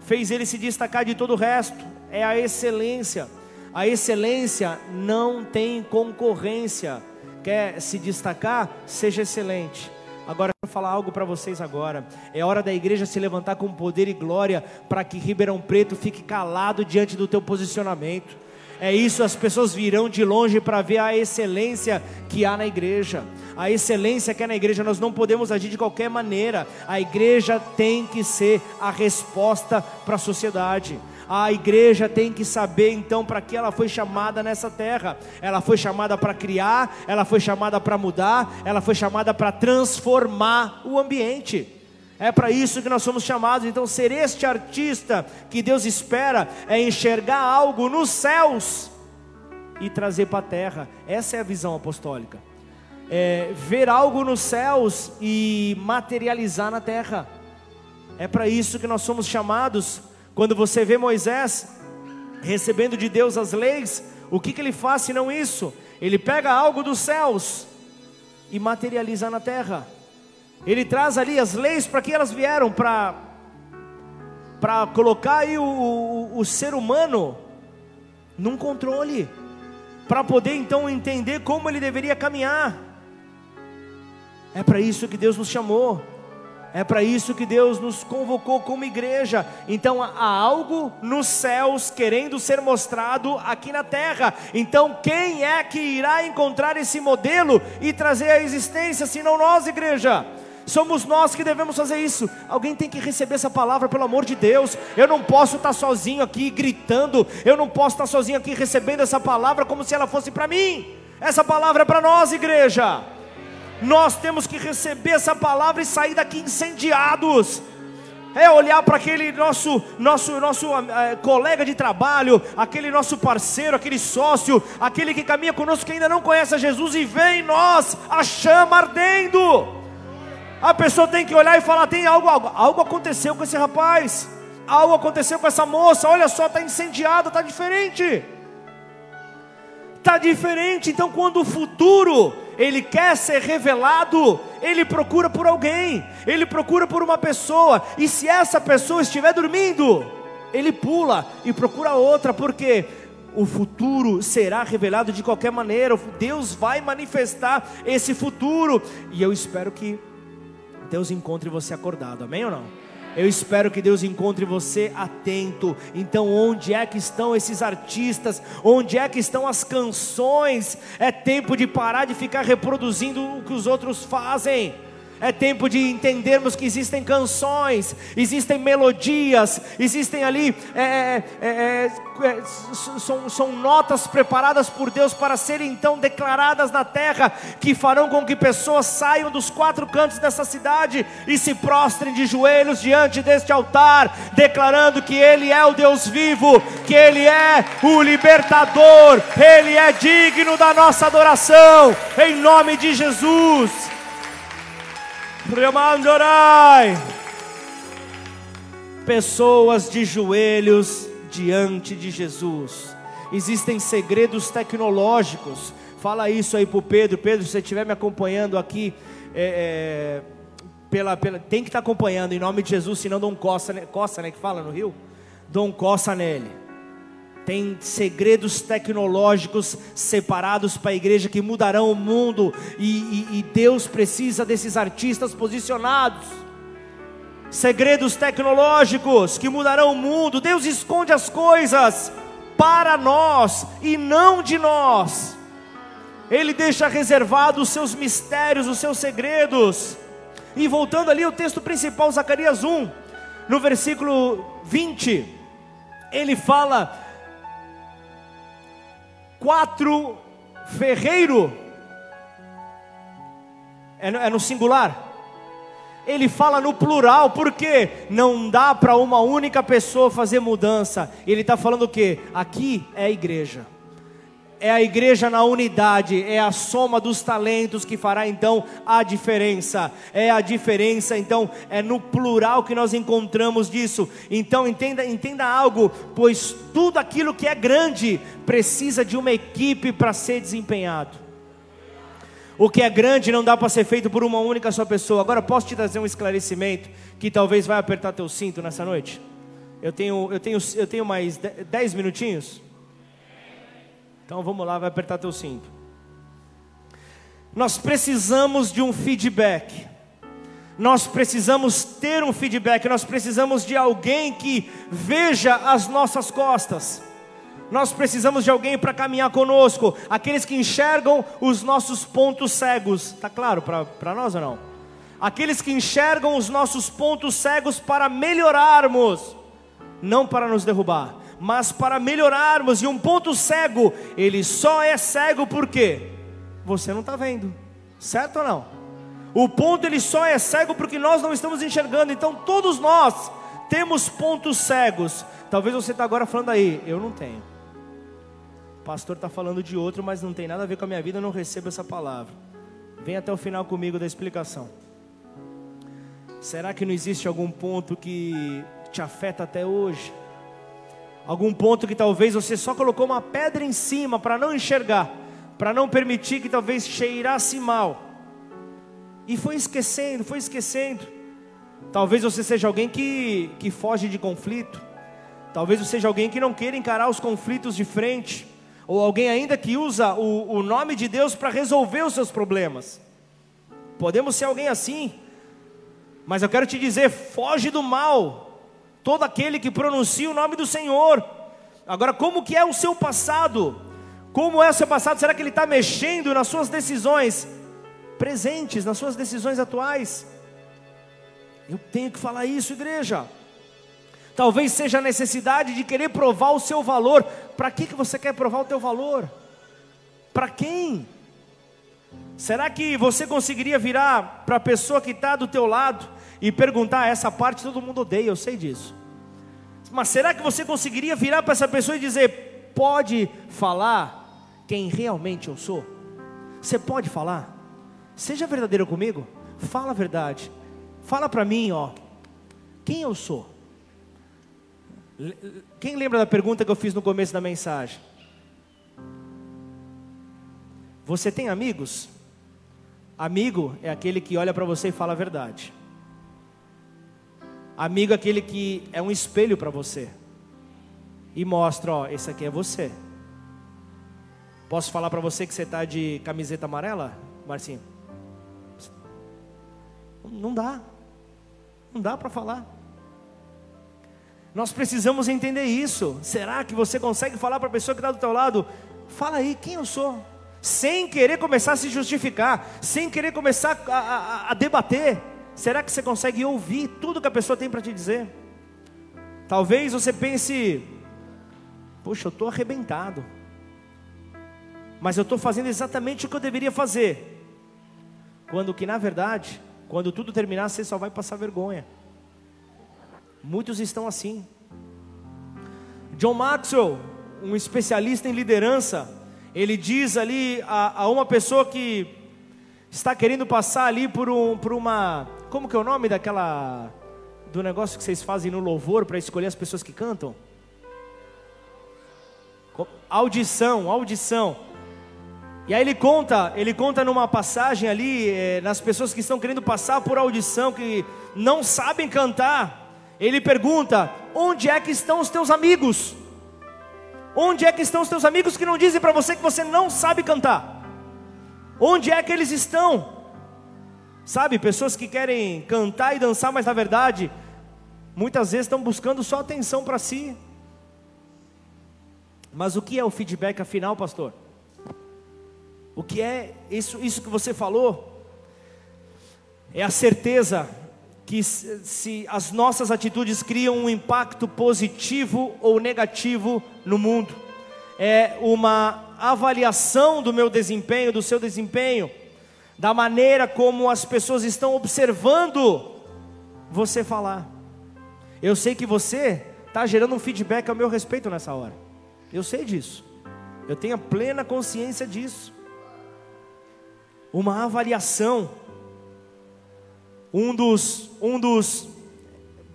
Speaker 1: fez ele se destacar de todo o resto, é a excelência. A excelência não tem concorrência. Quer se destacar? Seja excelente. Agora, quero falar algo para vocês agora. É hora da igreja se levantar com poder e glória para que Ribeirão Preto fique calado diante do teu posicionamento. É isso, as pessoas virão de longe para ver a excelência que há na igreja. A excelência que há na igreja, nós não podemos agir de qualquer maneira. A igreja tem que ser a resposta para a sociedade. A igreja tem que saber então para que ela foi chamada nessa terra. Ela foi chamada para criar, ela foi chamada para mudar, ela foi chamada para transformar o ambiente. É para isso que nós somos chamados. Então, ser este artista que Deus espera é enxergar algo nos céus e trazer para a terra. Essa é a visão apostólica. É ver algo nos céus e materializar na terra. É para isso que nós somos chamados quando você vê Moisés recebendo de Deus as leis, o que, que ele faz se não isso? Ele pega algo dos céus e materializa na terra. Ele traz ali as leis para que elas vieram para para colocar aí o, o, o ser humano num controle, para poder então entender como ele deveria caminhar. É para isso que Deus nos chamou. É para isso que Deus nos convocou como igreja. Então há algo nos céus querendo ser mostrado aqui na terra. Então quem é que irá encontrar esse modelo e trazer à existência, se não nós, igreja? Somos nós que devemos fazer isso. Alguém tem que receber essa palavra, pelo amor de Deus. Eu não posso estar sozinho aqui gritando. Eu não posso estar sozinho aqui recebendo essa palavra como se ela fosse para mim. Essa palavra é para nós, igreja. Nós temos que receber essa palavra e sair daqui incendiados. É olhar para aquele nosso nosso nosso é, colega de trabalho, aquele nosso parceiro, aquele sócio, aquele que caminha conosco que ainda não conhece a Jesus e vê em nós a chama ardendo. A pessoa tem que olhar e falar: tem algo, algo, algo aconteceu com esse rapaz, algo aconteceu com essa moça. Olha só, está incendiada, está diferente. Está diferente. Então, quando o futuro ele quer ser revelado, ele procura por alguém, ele procura por uma pessoa, e se essa pessoa estiver dormindo, ele pula e procura outra, porque o futuro será revelado de qualquer maneira, Deus vai manifestar esse futuro, e eu espero que Deus encontre você acordado, amém ou não? Eu espero que Deus encontre você atento. Então, onde é que estão esses artistas? Onde é que estão as canções? É tempo de parar de ficar reproduzindo o que os outros fazem. É tempo de entendermos que existem canções, existem melodias, existem ali, é, é, é, é são, são notas preparadas por Deus para serem então declaradas na terra, que farão com que pessoas saiam dos quatro cantos dessa cidade e se prostrem de joelhos diante deste altar, declarando que Ele é o Deus vivo, que Ele é o libertador, Ele é digno da nossa adoração, em nome de Jesus. Pessoas de joelhos diante de Jesus. Existem segredos tecnológicos. Fala isso aí para o Pedro. Pedro, se você estiver me acompanhando aqui, é, é, pela, pela, tem que estar tá acompanhando em nome de Jesus, senão dá um coça, né, coça, né? Que fala no Rio? Dá um coça nele. Tem segredos tecnológicos separados para a igreja que mudarão o mundo, e, e, e Deus precisa desses artistas posicionados. Segredos tecnológicos que mudarão o mundo, Deus esconde as coisas para nós e não de nós. Ele deixa reservado os seus mistérios, os seus segredos. E voltando ali ao texto principal, Zacarias 1, no versículo 20, ele fala quatro ferreiro, é no, é no singular. Ele fala no plural, porque não dá para uma única pessoa fazer mudança. Ele está falando o que? Aqui é a igreja é a igreja na unidade, é a soma dos talentos que fará então a diferença. É a diferença, então, é no plural que nós encontramos disso. Então, entenda, entenda algo, pois tudo aquilo que é grande precisa de uma equipe para ser desempenhado. O que é grande não dá para ser feito por uma única só pessoa. Agora posso te trazer um esclarecimento que talvez vai apertar teu cinto nessa noite? Eu tenho, eu tenho, eu tenho mais dez minutinhos. Então vamos lá, vai apertar teu cinto. Nós precisamos de um feedback. Nós precisamos ter um feedback, nós precisamos de alguém que veja as nossas costas. Nós precisamos de alguém para caminhar conosco, aqueles que enxergam os nossos pontos cegos. Está claro para nós ou não? Aqueles que enxergam os nossos pontos cegos para melhorarmos, não para nos derrubar mas para melhorarmos. E um ponto cego, ele só é cego porque você não está vendo, certo ou não? O ponto ele só é cego porque nós não estamos enxergando. Então todos nós temos pontos cegos. Talvez você está agora falando aí, eu não tenho. O pastor está falando de outro, mas não tem nada a ver com a minha vida, eu não recebo essa palavra. Vem até o final comigo da explicação. Será que não existe algum ponto que te afeta até hoje? Algum ponto que talvez você só colocou uma pedra em cima para não enxergar, para não permitir que talvez cheirasse mal. E foi esquecendo, foi esquecendo. Talvez você seja alguém que, que foge de conflito. Talvez você seja alguém que não queira encarar os conflitos de frente. Ou alguém ainda que usa o, o nome de Deus para resolver os seus problemas. Podemos ser alguém assim. Mas eu quero te dizer: foge do mal todo aquele que pronuncia o nome do Senhor. Agora, como que é o seu passado? Como é o seu passado? Será que ele está mexendo nas suas decisões presentes, nas suas decisões atuais? Eu tenho que falar isso, igreja. Talvez seja a necessidade de querer provar o seu valor. Para que, que você quer provar o teu valor? Para quem? Será que você conseguiria virar para a pessoa que está do teu lado e perguntar essa parte todo mundo odeia, eu sei disso. Mas será que você conseguiria virar para essa pessoa e dizer: pode falar quem realmente eu sou? Você pode falar? Seja verdadeiro comigo. Fala a verdade. Fala para mim, ó. Quem eu sou? Quem lembra da pergunta que eu fiz no começo da mensagem? Você tem amigos? Amigo é aquele que olha para você e fala a verdade. Amigo aquele que é um espelho para você e mostra, ó, esse aqui é você. Posso falar para você que você está de camiseta amarela, Marcinho? Não dá, não dá para falar. Nós precisamos entender isso. Será que você consegue falar para a pessoa que está do teu lado? Fala aí, quem eu sou? Sem querer começar a se justificar, sem querer começar a, a, a debater. Será que você consegue ouvir tudo que a pessoa tem para te dizer? Talvez você pense, poxa, eu estou arrebentado, mas eu estou fazendo exatamente o que eu deveria fazer. Quando que na verdade, quando tudo terminar, você só vai passar vergonha. Muitos estão assim. John Maxwell, um especialista em liderança, ele diz ali a, a uma pessoa que está querendo passar ali por, um, por uma como que é o nome daquela do negócio que vocês fazem no louvor para escolher as pessoas que cantam? Audição, audição. E aí ele conta, ele conta numa passagem ali, é, nas pessoas que estão querendo passar por audição, que não sabem cantar. Ele pergunta: onde é que estão os teus amigos? Onde é que estão os teus amigos que não dizem para você que você não sabe cantar? Onde é que eles estão? Sabe, pessoas que querem cantar e dançar, mas na verdade, muitas vezes estão buscando só atenção para si. Mas o que é o feedback afinal, pastor? O que é isso, isso que você falou? É a certeza que se as nossas atitudes criam um impacto positivo ou negativo no mundo. É uma avaliação do meu desempenho, do seu desempenho, da maneira como as pessoas estão observando você falar. Eu sei que você está gerando um feedback ao meu respeito nessa hora. Eu sei disso. Eu tenho a plena consciência disso. Uma avaliação um dos, um dos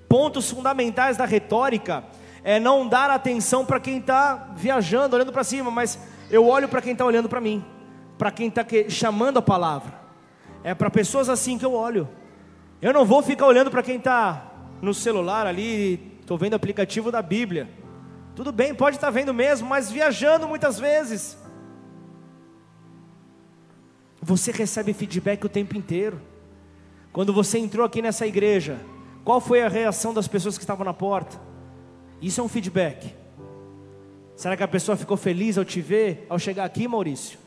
Speaker 1: pontos fundamentais da retórica é não dar atenção para quem está viajando, olhando para cima, mas eu olho para quem está olhando para mim, para quem está chamando a palavra. É para pessoas assim que eu olho. Eu não vou ficar olhando para quem está no celular ali, estou vendo o aplicativo da Bíblia. Tudo bem, pode estar tá vendo mesmo, mas viajando muitas vezes. Você recebe feedback o tempo inteiro. Quando você entrou aqui nessa igreja, qual foi a reação das pessoas que estavam na porta? Isso é um feedback. Será que a pessoa ficou feliz ao te ver, ao chegar aqui, Maurício?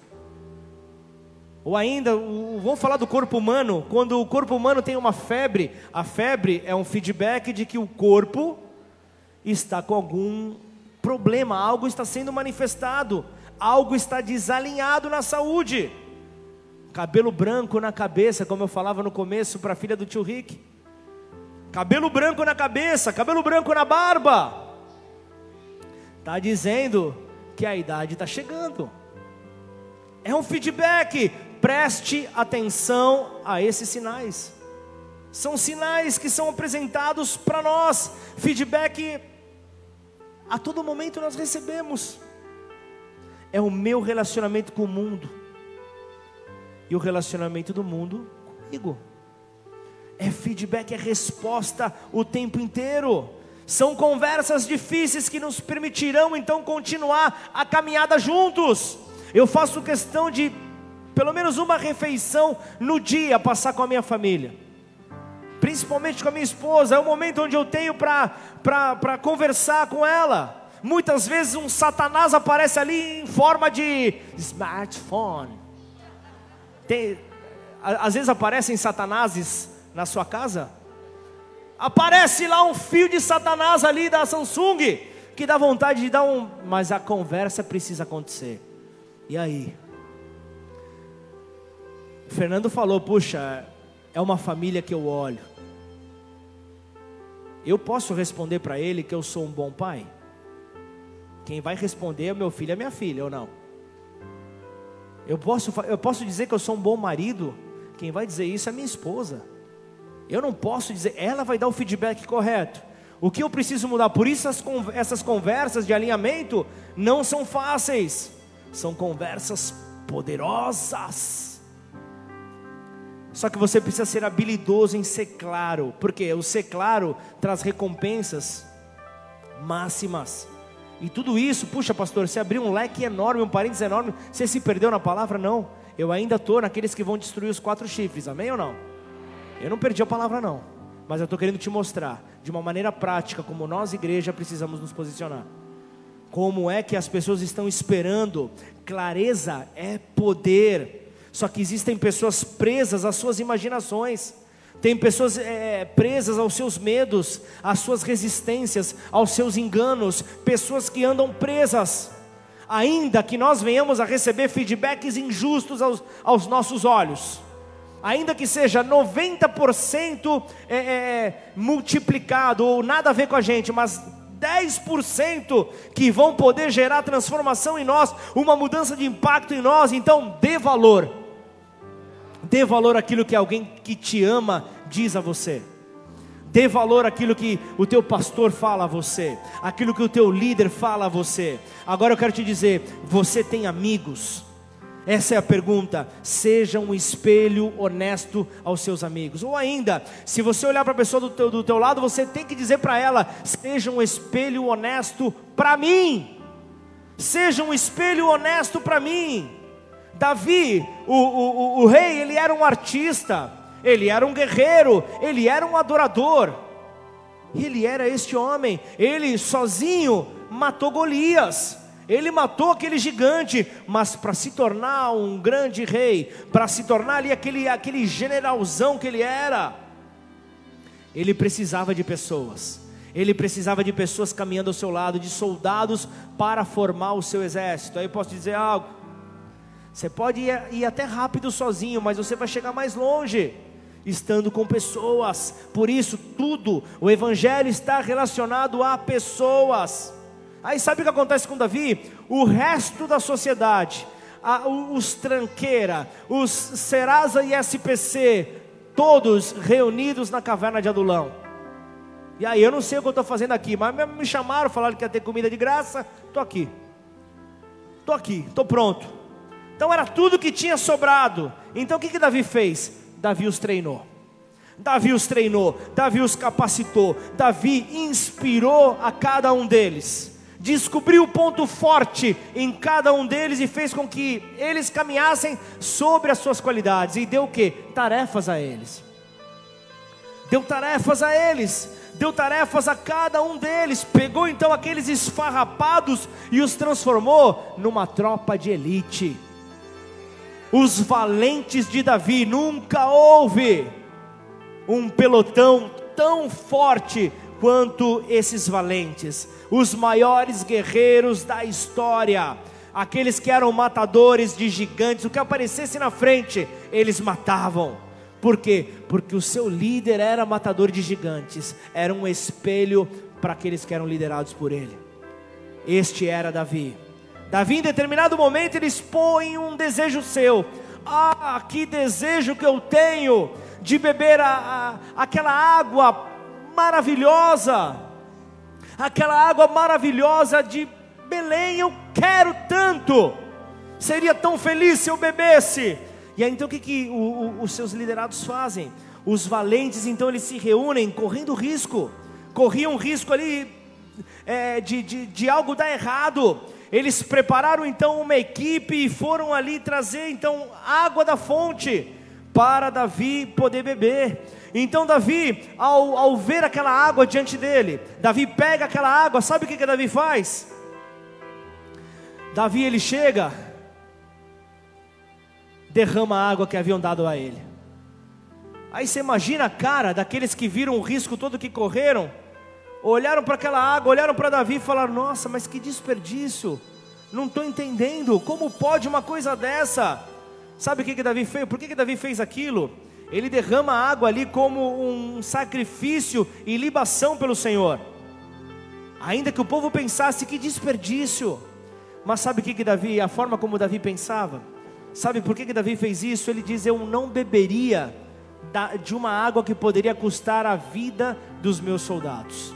Speaker 1: Ou ainda, vamos falar do corpo humano. Quando o corpo humano tem uma febre, a febre é um feedback de que o corpo está com algum problema, algo está sendo manifestado, algo está desalinhado na saúde cabelo branco na cabeça, como eu falava no começo para a filha do tio Rick. Cabelo branco na cabeça, cabelo branco na barba. Está dizendo que a idade está chegando. É um feedback. Preste atenção a esses sinais. São sinais que são apresentados para nós. Feedback a todo momento nós recebemos. É o meu relacionamento com o mundo e o relacionamento do mundo comigo. É feedback, é resposta o tempo inteiro. São conversas difíceis que nos permitirão então continuar a caminhada juntos. Eu faço questão de pelo menos uma refeição no dia passar com a minha família, principalmente com a minha esposa. É o momento onde eu tenho para conversar com ela. Muitas vezes um Satanás aparece ali em forma de smartphone tem, às vezes aparecem satanases na sua casa. Aparece lá um fio de satanás ali da Samsung, que dá vontade de dar um. Mas a conversa precisa acontecer. E aí? O Fernando falou: puxa, é uma família que eu olho. Eu posso responder para ele que eu sou um bom pai? Quem vai responder é meu filho e minha filha, ou não? Eu posso, eu posso dizer que eu sou um bom marido? Quem vai dizer isso é minha esposa. Eu não posso dizer, ela vai dar o feedback correto. O que eu preciso mudar? Por isso essas conversas de alinhamento não são fáceis, são conversas poderosas. Só que você precisa ser habilidoso em ser claro, porque o ser claro traz recompensas máximas. E tudo isso, puxa, pastor, você abriu um leque enorme, um parênteses enorme, você se perdeu na palavra? Não. Eu ainda estou naqueles que vão destruir os quatro chifres, amém ou não? Eu não perdi a palavra, não. Mas eu estou querendo te mostrar, de uma maneira prática, como nós, igreja, precisamos nos posicionar. Como é que as pessoas estão esperando? Clareza é poder. Só que existem pessoas presas às suas imaginações. Tem pessoas é, presas aos seus medos, às suas resistências, aos seus enganos, pessoas que andam presas, ainda que nós venhamos a receber feedbacks injustos aos, aos nossos olhos, ainda que seja 90% é, é, multiplicado ou nada a ver com a gente, mas 10% que vão poder gerar transformação em nós, uma mudança de impacto em nós, então dê valor Dê valor àquilo que alguém que te ama diz a você. Dê valor àquilo que o teu pastor fala a você, aquilo que o teu líder fala a você. Agora eu quero te dizer, você tem amigos? Essa é a pergunta. Seja um espelho honesto aos seus amigos. Ou ainda, se você olhar para a pessoa do teu, do teu lado, você tem que dizer para ela: seja um espelho honesto para mim. seja um espelho honesto para mim. Davi, o, o, o, rei, ele era um artista, ele era um guerreiro, ele era um adorador. Ele era este homem, ele sozinho matou Golias. Ele matou aquele gigante, mas para se tornar um grande rei, para se tornar ali aquele, aquele generalzão que ele era, ele precisava de pessoas. Ele precisava de pessoas caminhando ao seu lado, de soldados para formar o seu exército. Aí eu posso dizer algo. Você pode ir, ir até rápido sozinho, mas você vai chegar mais longe estando com pessoas. Por isso, tudo, o evangelho está relacionado a pessoas. Aí sabe o que acontece com Davi? O resto da sociedade, a, os tranqueira, os Serasa e SPC, todos reunidos na caverna de Adulão. E aí, eu não sei o que eu estou fazendo aqui, mas me chamaram, falaram que ia ter comida de graça, estou aqui. Estou aqui, estou pronto. Então era tudo que tinha sobrado. Então o que, que Davi fez? Davi os treinou. Davi os treinou, Davi os capacitou, Davi inspirou a cada um deles descobriu o ponto forte em cada um deles e fez com que eles caminhassem sobre as suas qualidades e deu o que? Tarefas a eles. Deu tarefas a eles, deu tarefas a cada um deles, pegou então aqueles esfarrapados e os transformou numa tropa de elite. Os valentes de Davi nunca houve um pelotão tão forte quanto esses valentes os maiores guerreiros da história, aqueles que eram matadores de gigantes, o que aparecesse na frente, eles matavam. Por quê? Porque o seu líder era matador de gigantes, era um espelho para aqueles que eram liderados por ele. Este era Davi. Davi, em determinado momento, ele expõe um desejo seu. Ah, que desejo que eu tenho de beber a, a, aquela água maravilhosa aquela água maravilhosa de Belém, eu quero tanto, seria tão feliz se eu bebesse. E aí então o que, que o, o, os seus liderados fazem? Os valentes então eles se reúnem correndo risco, corriam risco ali é, de, de, de algo dar errado. Eles prepararam então uma equipe e foram ali trazer então água da fonte para Davi poder beber. Então Davi, ao, ao ver aquela água diante dele, Davi pega aquela água, sabe o que, que Davi faz? Davi ele chega, derrama a água que haviam dado a ele. Aí você imagina a cara daqueles que viram o risco todo que correram, olharam para aquela água, olharam para Davi e falaram: Nossa, mas que desperdício! Não estou entendendo, como pode uma coisa dessa? Sabe o que, que Davi fez? Por que, que Davi fez aquilo? ele derrama água ali como um sacrifício e libação pelo Senhor. Ainda que o povo pensasse que desperdício, mas sabe o que, que Davi, a forma como Davi pensava? Sabe por que, que Davi fez isso? Ele diz: Eu não beberia de uma água que poderia custar a vida dos meus soldados.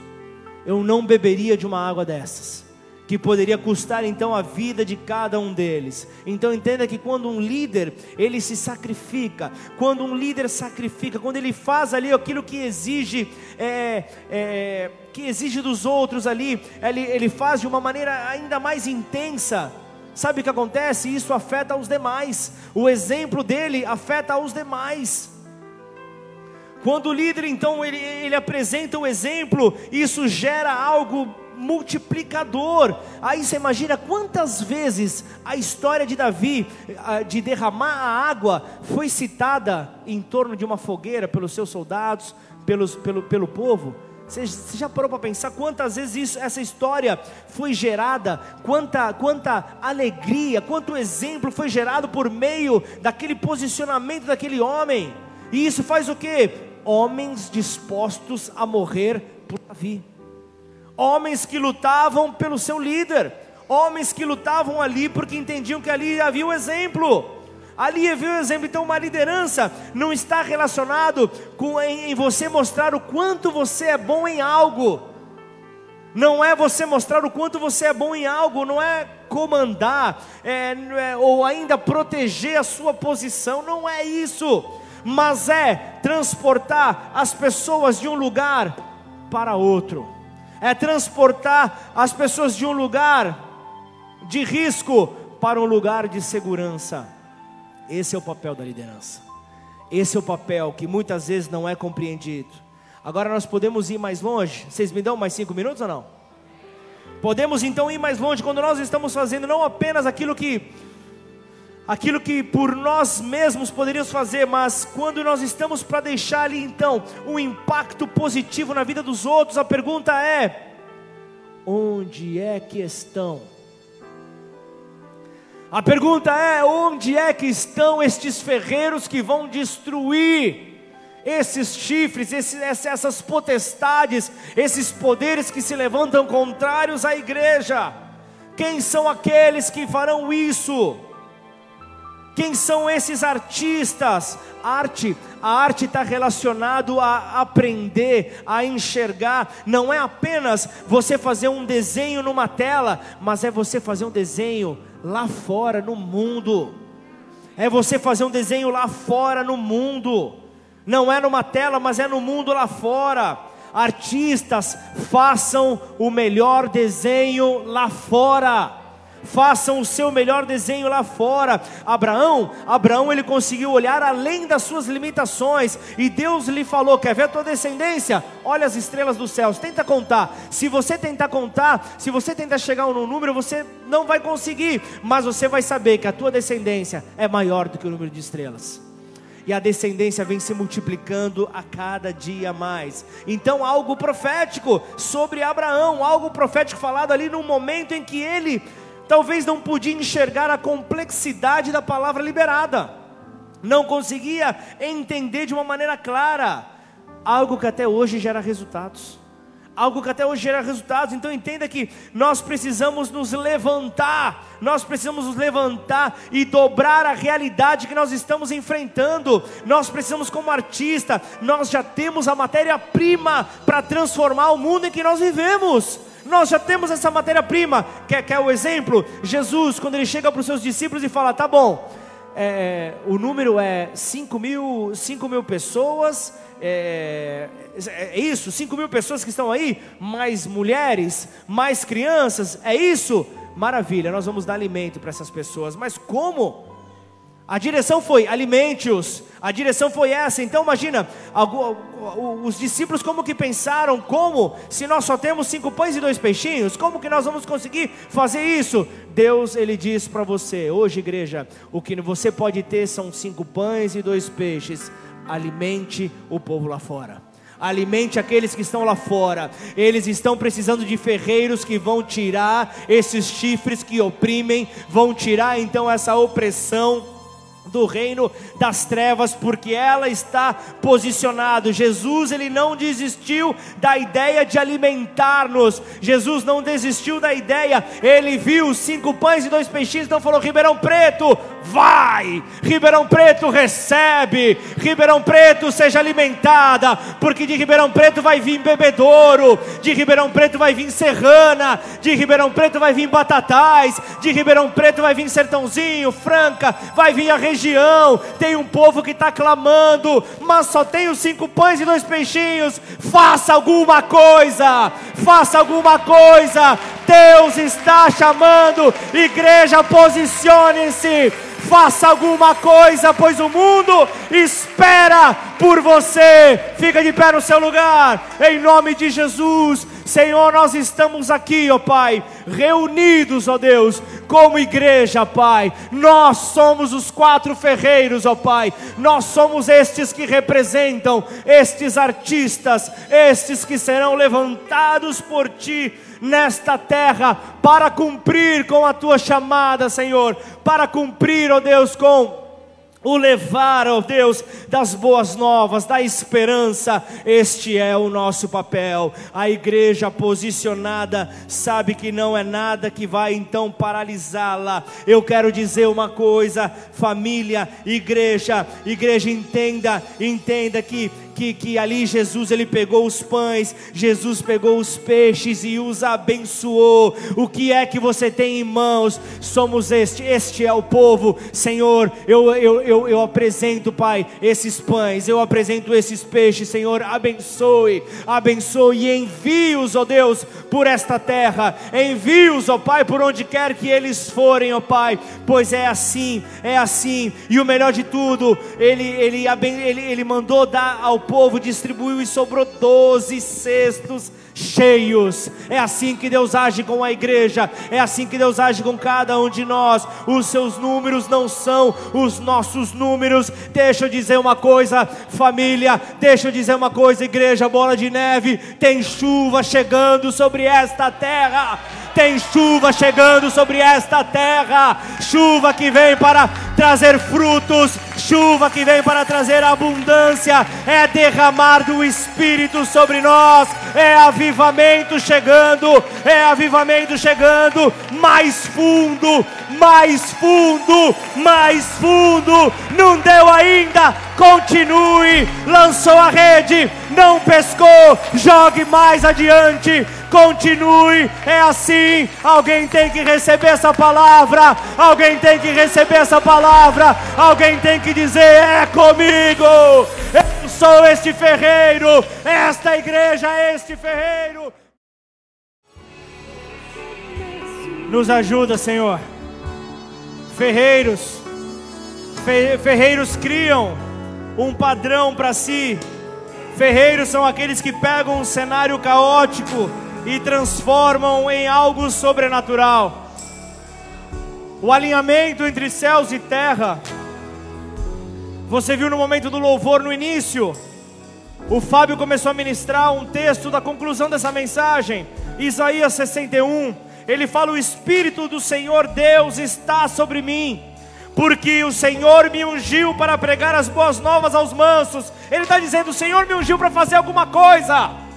Speaker 1: Eu não beberia de uma água dessas que poderia custar então a vida de cada um deles. Então entenda que quando um líder ele se sacrifica, quando um líder sacrifica, quando ele faz ali aquilo que exige, é, é, que exige dos outros ali, ele, ele faz de uma maneira ainda mais intensa. Sabe o que acontece? Isso afeta os demais. O exemplo dele afeta os demais. Quando o líder então ele, ele apresenta o exemplo, isso gera algo multiplicador. Aí você imagina quantas vezes a história de Davi, de derramar a água, foi citada em torno de uma fogueira pelos seus soldados, pelos, pelo, pelo povo. Você, já parou para pensar quantas vezes isso, essa história foi gerada, quanta, quanta alegria, quanto exemplo foi gerado por meio daquele posicionamento daquele homem? E isso faz o que? Homens dispostos a morrer por Davi. Homens que lutavam pelo seu líder, homens que lutavam ali porque entendiam que ali havia o exemplo. Ali havia o exemplo, então uma liderança não está relacionado com em, em você mostrar o quanto você é bom em algo. Não é você mostrar o quanto você é bom em algo, não é comandar é, é, ou ainda proteger a sua posição, não é isso, mas é transportar as pessoas de um lugar para outro é transportar as pessoas de um lugar de risco para um lugar de segurança. Esse é o papel da liderança. Esse é o papel que muitas vezes não é compreendido. Agora nós podemos ir mais longe. Vocês me dão mais cinco minutos ou não? Podemos então ir mais longe quando nós estamos fazendo não apenas aquilo que aquilo que por nós mesmos poderíamos fazer, mas quando nós estamos para deixar ali então um impacto positivo na vida dos outros, a pergunta é: onde é que estão? A pergunta é: onde é que estão estes ferreiros que vão destruir esses chifres, esses, essas potestades, esses poderes que se levantam contrários à igreja? Quem são aqueles que farão isso? Quem são esses artistas? Arte, a arte está relacionado a aprender, a enxergar. Não é apenas você fazer um desenho numa tela, mas é você fazer um desenho lá fora no mundo. É você fazer um desenho lá fora no mundo. Não é numa tela, mas é no mundo lá fora. Artistas, façam o melhor desenho lá fora façam o seu melhor desenho lá fora. Abraão, Abraão ele conseguiu olhar além das suas limitações e Deus lhe falou: "Quer ver a tua descendência? Olha as estrelas dos céus, tenta contar. Se você tentar contar, se você tentar chegar num número, você não vai conseguir, mas você vai saber que a tua descendência é maior do que o número de estrelas." e a descendência vem se multiplicando a cada dia mais. Então, algo profético sobre Abraão, algo profético falado ali no momento em que ele talvez não podia enxergar a complexidade da palavra liberada, não conseguia entender de uma maneira clara algo que até hoje gera resultados. Algo que até hoje gera resultados, então entenda que nós precisamos nos levantar, nós precisamos nos levantar e dobrar a realidade que nós estamos enfrentando. Nós precisamos, como artista, nós já temos a matéria-prima para transformar o mundo em que nós vivemos. Nós já temos essa matéria-prima. Quer, quer o exemplo? Jesus, quando ele chega para os seus discípulos e fala: tá bom, é, o número é 5 mil, 5 mil pessoas. É, é isso, 5 mil pessoas que estão aí, mais mulheres, mais crianças, é isso? Maravilha, nós vamos dar alimento para essas pessoas, mas como? A direção foi alimente-os. A direção foi essa. Então imagina, os discípulos como que pensaram, como se nós só temos cinco pães e dois peixinhos, como que nós vamos conseguir fazer isso? Deus ele diz para você, hoje igreja, o que você pode ter são cinco pães e dois peixes. Alimente o povo lá fora alimente aqueles que estão lá fora. Eles estão precisando de ferreiros que vão tirar esses chifres que oprimem, vão tirar então essa opressão do reino das trevas, porque ela está posicionado. Jesus ele não desistiu da ideia de alimentar-nos. Jesus não desistiu da ideia. Ele viu cinco pães e dois peixinhos, então falou: Ribeirão Preto, vai! Ribeirão Preto recebe. Ribeirão Preto seja alimentada, porque de Ribeirão Preto vai vir bebedouro, de Ribeirão Preto vai vir serrana, de Ribeirão Preto vai vir batatais, de Ribeirão Preto vai vir sertãozinho, Franca, vai vir a região. Tem um povo que está clamando, mas só os cinco pães e dois peixinhos. Faça alguma coisa, faça alguma coisa. Deus está chamando, igreja, posicione-se faça alguma coisa, pois o mundo espera por você. Fica de pé no seu lugar, em nome de Jesus. Senhor, nós estamos aqui, ó Pai, reunidos, ó Deus, como igreja, Pai. Nós somos os quatro ferreiros, ó Pai. Nós somos estes que representam estes artistas, estes que serão levantados por Ti nesta terra para cumprir com a tua chamada, Senhor, para cumprir, ó Deus, com o levar, ó Deus, das boas novas, da esperança, este é o nosso papel. A igreja posicionada sabe que não é nada que vai então paralisá-la. Eu quero dizer uma coisa, família, igreja, igreja, entenda, entenda que que, que ali Jesus ele pegou os pães, Jesus pegou os peixes e os abençoou. O que é que você tem em mãos? Somos este, este é o povo, Senhor. Eu, eu, eu, eu apresento, Pai, esses pães, eu apresento esses peixes, Senhor. Abençoe, abençoe e envie-os, ó Deus, por esta terra. Envie-os, ó Pai, por onde quer que eles forem, ó Pai, pois é assim, é assim. E o melhor de tudo, ele, ele, ele, ele mandou dar ao povo, distribuiu e sobrou doze cestos cheios. É assim que Deus age com a igreja, é assim que Deus age com cada um de nós. Os seus números não são os nossos números. Deixa eu dizer uma coisa, família, deixa eu dizer uma coisa, igreja, bola de neve, tem chuva chegando sobre esta terra. Tem chuva chegando sobre esta terra, chuva que vem para trazer frutos, chuva que vem para trazer abundância, é derramar do Espírito sobre nós, é avivamento chegando, é avivamento chegando, mais fundo, mais fundo, mais fundo, não deu ainda, continue, lançou a rede, não pescou, jogue mais adiante, continue, é assim. Alguém tem que receber essa palavra, alguém tem que receber essa palavra, alguém tem que dizer: é comigo, eu sou este ferreiro, esta igreja é este ferreiro. Nos ajuda, Senhor. Ferreiros, ferreiros criam um padrão para si. Ferreiros são aqueles que pegam um cenário caótico e transformam em algo sobrenatural. O alinhamento entre céus e terra. Você viu no momento do louvor no início. O Fábio começou a ministrar um texto da conclusão dessa mensagem, Isaías 61. Ele fala: O Espírito do Senhor Deus está sobre mim, porque o Senhor me ungiu para pregar as boas novas aos mansos. Ele está dizendo: O Senhor me ungiu para fazer alguma coisa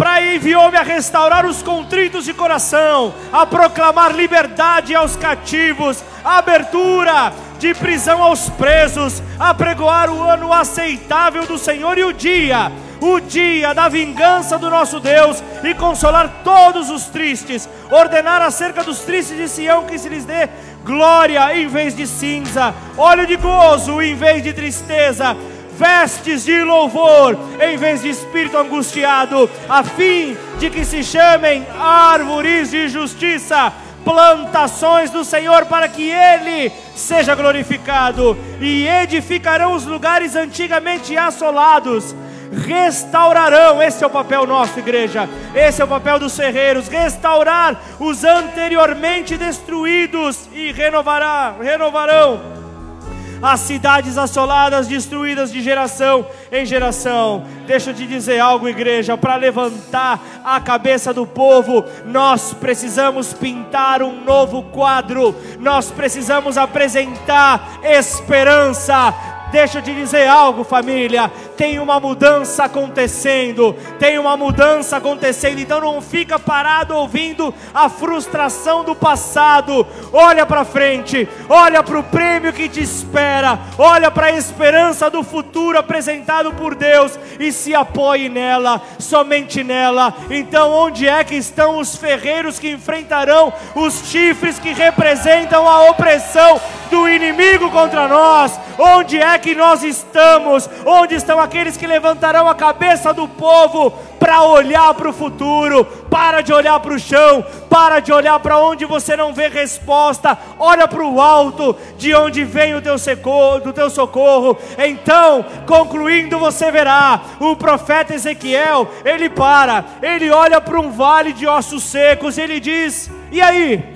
Speaker 1: para enviou-me a restaurar os contritos de coração, a proclamar liberdade aos cativos, abertura de prisão aos presos, a pregoar o ano aceitável do Senhor e o dia, o dia da vingança do nosso Deus e consolar todos os tristes, ordenar acerca dos tristes de Sião que se lhes dê glória em vez de cinza, óleo de gozo em vez de tristeza, vestes de louvor em vez de espírito angustiado, a fim de que se chamem árvores de justiça, plantações do Senhor, para que Ele seja glorificado, e edificarão os lugares antigamente assolados restaurarão. Esse é o papel nosso, igreja. Esse é o papel dos ferreiros: restaurar os anteriormente destruídos e renovará, renovarão as cidades assoladas, destruídas de geração em geração. Deixa eu te dizer algo, igreja, para levantar a cabeça do povo, nós precisamos pintar um novo quadro, nós precisamos apresentar esperança, Deixa eu te dizer algo, família. Tem uma mudança acontecendo. Tem uma mudança acontecendo. Então não fica parado ouvindo a frustração do passado. Olha para frente. Olha para o prêmio que te espera. Olha para a esperança do futuro apresentado por Deus e se apoie nela, somente nela. Então onde é que estão os ferreiros que enfrentarão os chifres que representam a opressão do inimigo contra nós? Onde é que nós estamos? Onde estão aqueles que levantarão a cabeça do povo para olhar para o futuro? Para de olhar para o chão, para de olhar para onde você não vê resposta. Olha para o alto, de onde vem o teu socorro, do teu socorro. Então, concluindo, você verá o profeta Ezequiel, ele para, ele olha para um vale de ossos secos, ele diz: "E aí?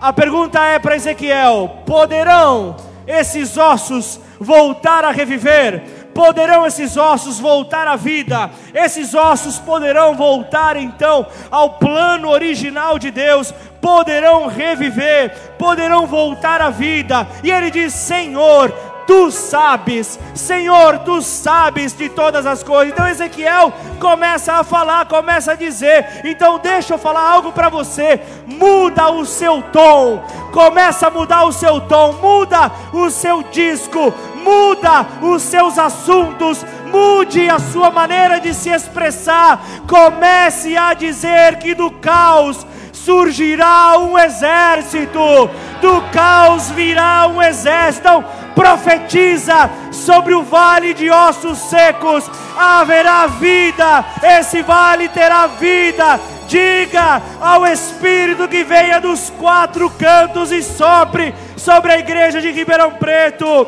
Speaker 1: A pergunta é para Ezequiel: poderão esses ossos voltar a reviver? Poderão esses ossos voltar à vida? Esses ossos poderão voltar então ao plano original de Deus? Poderão reviver? Poderão voltar à vida? E ele diz: Senhor, tu sabes, Senhor, tu sabes de todas as coisas. Então Ezequiel começa a falar, começa a dizer. Então deixa eu falar algo para você. Muda o seu tom, começa a mudar o seu tom, muda o seu disco, muda os seus assuntos, mude a sua maneira de se expressar. Comece a dizer que do caos surgirá um exército, do caos virá um exército. Então, profetiza sobre o vale de ossos secos, haverá vida, esse vale terá vida. Diga ao Espírito que venha dos quatro cantos e sopre sobre a igreja de Ribeirão Preto.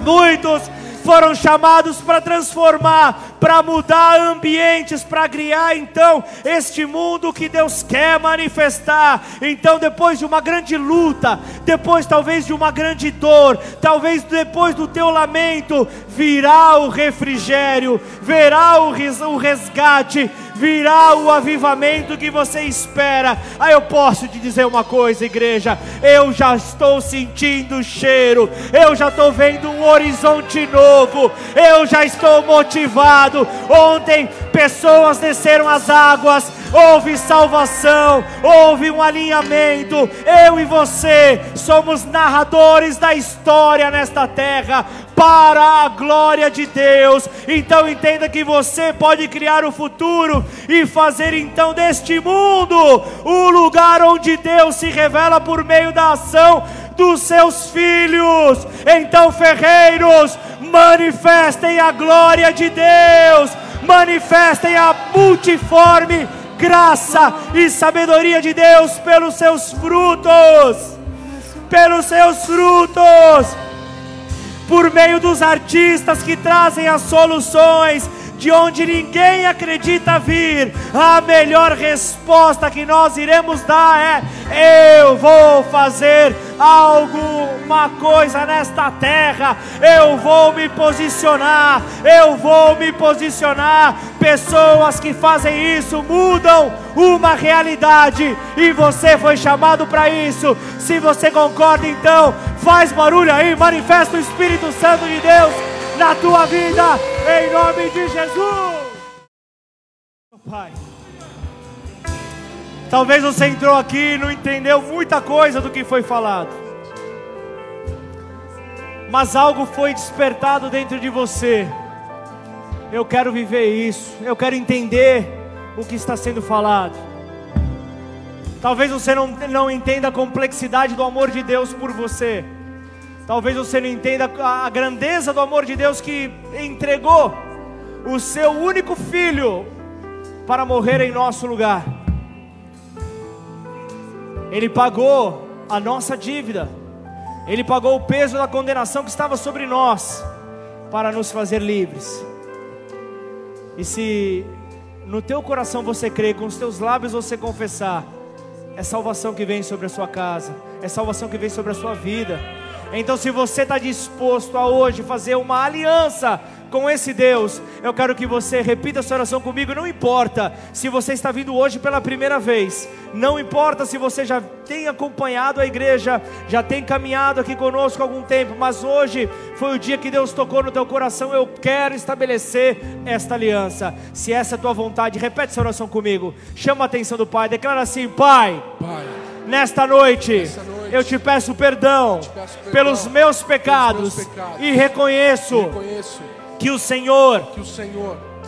Speaker 1: Muitos foram chamados para transformar, para mudar ambientes, para criar então este mundo que Deus quer manifestar. Então, depois de uma grande luta, depois talvez de uma grande dor, talvez depois do teu lamento, virá o refrigério, virá o resgate, virá o avivamento que você espera. Aí eu posso te dizer uma coisa, igreja: eu já estou sentindo o cheiro, eu já estou vendo um horizonte novo, eu já estou motivado. Ontem pessoas desceram as águas, houve salvação, houve um alinhamento. Eu e você somos narradores da história nesta terra para a glória de Deus. Então entenda que você pode criar o futuro e fazer então deste mundo o lugar onde Deus se revela por meio da ação dos seus filhos. Então, ferreiros, manifestem a glória de Deus manifestem a multiforme graça e sabedoria de Deus pelos seus frutos, pelos seus frutos, por meio dos artistas que trazem as soluções de onde ninguém acredita vir, a melhor resposta que nós iremos dar é: eu vou fazer alguma coisa nesta terra, eu vou me posicionar, eu vou me posicionar. Pessoas que fazem isso mudam uma realidade e você foi chamado para isso. Se você concorda, então faz barulho aí, manifesta o Espírito Santo de Deus na tua vida, em nome de Jesus. Pai, talvez você entrou aqui e não entendeu muita coisa do que foi falado, mas algo foi despertado dentro de você. Eu quero viver isso, eu quero entender o que está sendo falado. Talvez você não, não entenda a complexidade do amor de Deus por você. Talvez você não entenda a grandeza do amor de Deus que entregou o seu único filho para morrer em nosso lugar. Ele pagou a nossa dívida. Ele pagou o peso da condenação que estava sobre nós para nos fazer livres. E se no teu coração você crê, com os teus lábios você confessar, é salvação que vem sobre a sua casa, é salvação que vem sobre a sua vida então, se você está disposto a hoje fazer uma aliança com esse Deus, eu quero que você repita essa oração comigo. Não importa se você está vindo hoje pela primeira vez, não importa se você já tem acompanhado a igreja, já tem caminhado aqui conosco há algum tempo, mas hoje foi o dia que Deus tocou no teu coração. Eu quero estabelecer esta aliança. Se essa é a tua vontade, repete essa oração comigo. Chama a atenção do Pai, declara assim: Pai, Pai nesta noite. Eu te peço perdão, pelos meus pecados, e reconheço, que, o Senhor,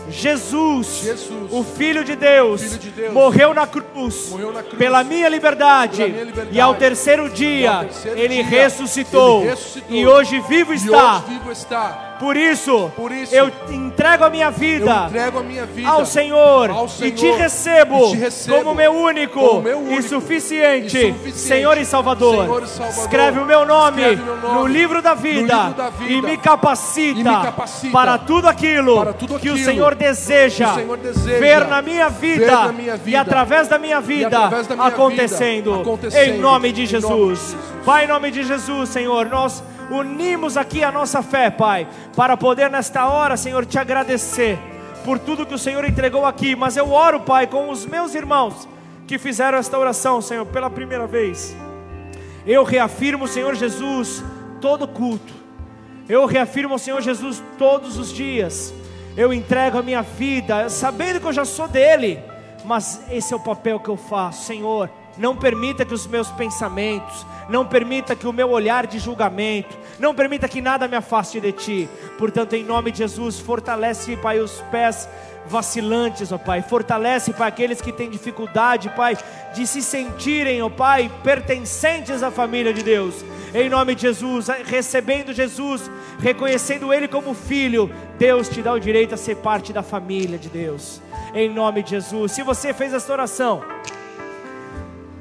Speaker 1: Jesus, Jesus, o Filho de Deus, Filho de Deus morreu, na cruz, morreu na cruz pela, minha liberdade, pela minha liberdade, e ao terceiro dia, ao terceiro ele, dia ressuscitou, ele, ressuscitou, e hoje vivo está. Hoje vivo está por isso, Por isso eu, entrego a minha vida, a minha vida ao, Senhor, ao Senhor, e te recebo, e te recebo como, meu único, como meu único e, suficiente, e suficiente Senhor, e Salvador. Senhor e Salvador. Escreve o meu nome, meu nome no, livro da vida, livro da vida e, me capacita, me capacita para tudo aquilo, para tudo aquilo que, o Senhor deseja, o Senhor deseja ver, na minha vida, na minha vida, e através da minha vida, da minha acontecendo, acontecendo, em nome de Jesus. Nome de Jesus. Pai, em nome de Jesus, Senhor, nós unimos aqui a nossa fé, Pai, para poder nesta hora, Senhor, te agradecer por tudo que o Senhor entregou aqui. Mas eu oro, Pai, com os meus irmãos que fizeram esta oração, Senhor, pela primeira vez. Eu reafirmo, Senhor Jesus, todo culto, Eu reafirmo Senhor Jesus todos os dias. Eu entrego a minha vida, sabendo que eu já sou dele, mas esse é o papel que eu faço, Senhor. Não permita que os meus pensamentos, não permita que o meu olhar de julgamento, não permita que nada me afaste de ti. Portanto, em nome de Jesus, fortalece, Pai, os pés vacilantes, ó Pai. Fortalece, Pai, aqueles que têm dificuldade, Pai, de se sentirem, ó Pai, pertencentes à família de Deus. Em nome de Jesus, recebendo Jesus, reconhecendo Ele como filho, Deus te dá o direito a ser parte da família de Deus. Em nome de Jesus. Se você fez esta oração,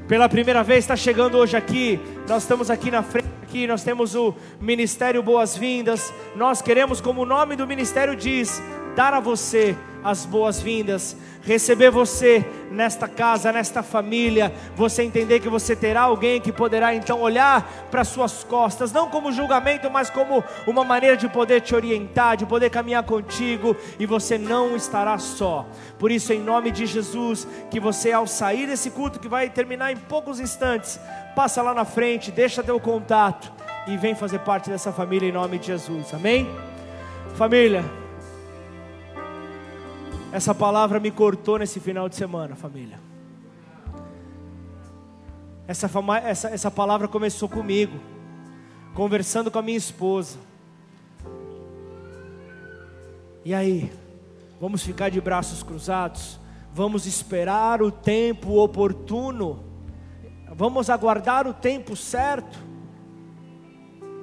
Speaker 1: pela primeira vez está chegando hoje aqui, nós estamos aqui na frente, aqui nós temos o Ministério Boas-Vindas. Nós queremos, como o nome do ministério diz, dar a você as boas-vindas, receber você nesta casa, nesta família, você entender que você terá alguém que poderá então olhar para suas costas, não como julgamento, mas como uma maneira de poder te orientar, de poder caminhar contigo e você não estará só. Por isso, em nome de Jesus, que você ao sair desse culto que vai terminar em poucos instantes, passa lá na frente, deixa teu contato e vem fazer parte dessa família em nome de Jesus. Amém? Família, essa palavra me cortou nesse final de semana, família. Essa, essa, essa palavra começou comigo, conversando com a minha esposa. E aí, vamos ficar de braços cruzados? Vamos esperar o tempo oportuno? Vamos aguardar o tempo certo?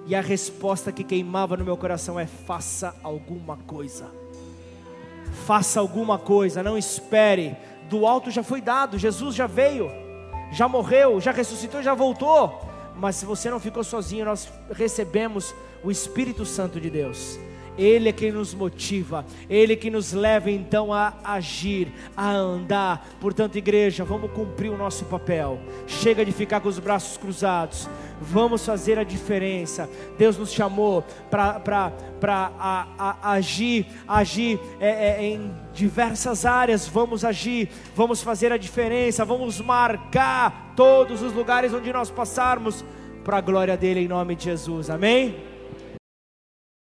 Speaker 1: E a resposta que queimava no meu coração é: faça alguma coisa faça alguma coisa, não espere. Do alto já foi dado, Jesus já veio, já morreu, já ressuscitou, já voltou. Mas se você não ficou sozinho, nós recebemos o Espírito Santo de Deus. Ele é quem nos motiva, Ele é que nos leva então a agir, a andar. Portanto, igreja, vamos cumprir o nosso papel. Chega de ficar com os braços cruzados. Vamos fazer a diferença. Deus nos chamou para agir, agir é, é, em diversas áreas. Vamos agir, vamos fazer a diferença, vamos marcar todos os lugares onde nós passarmos para a glória dele em nome de Jesus. Amém?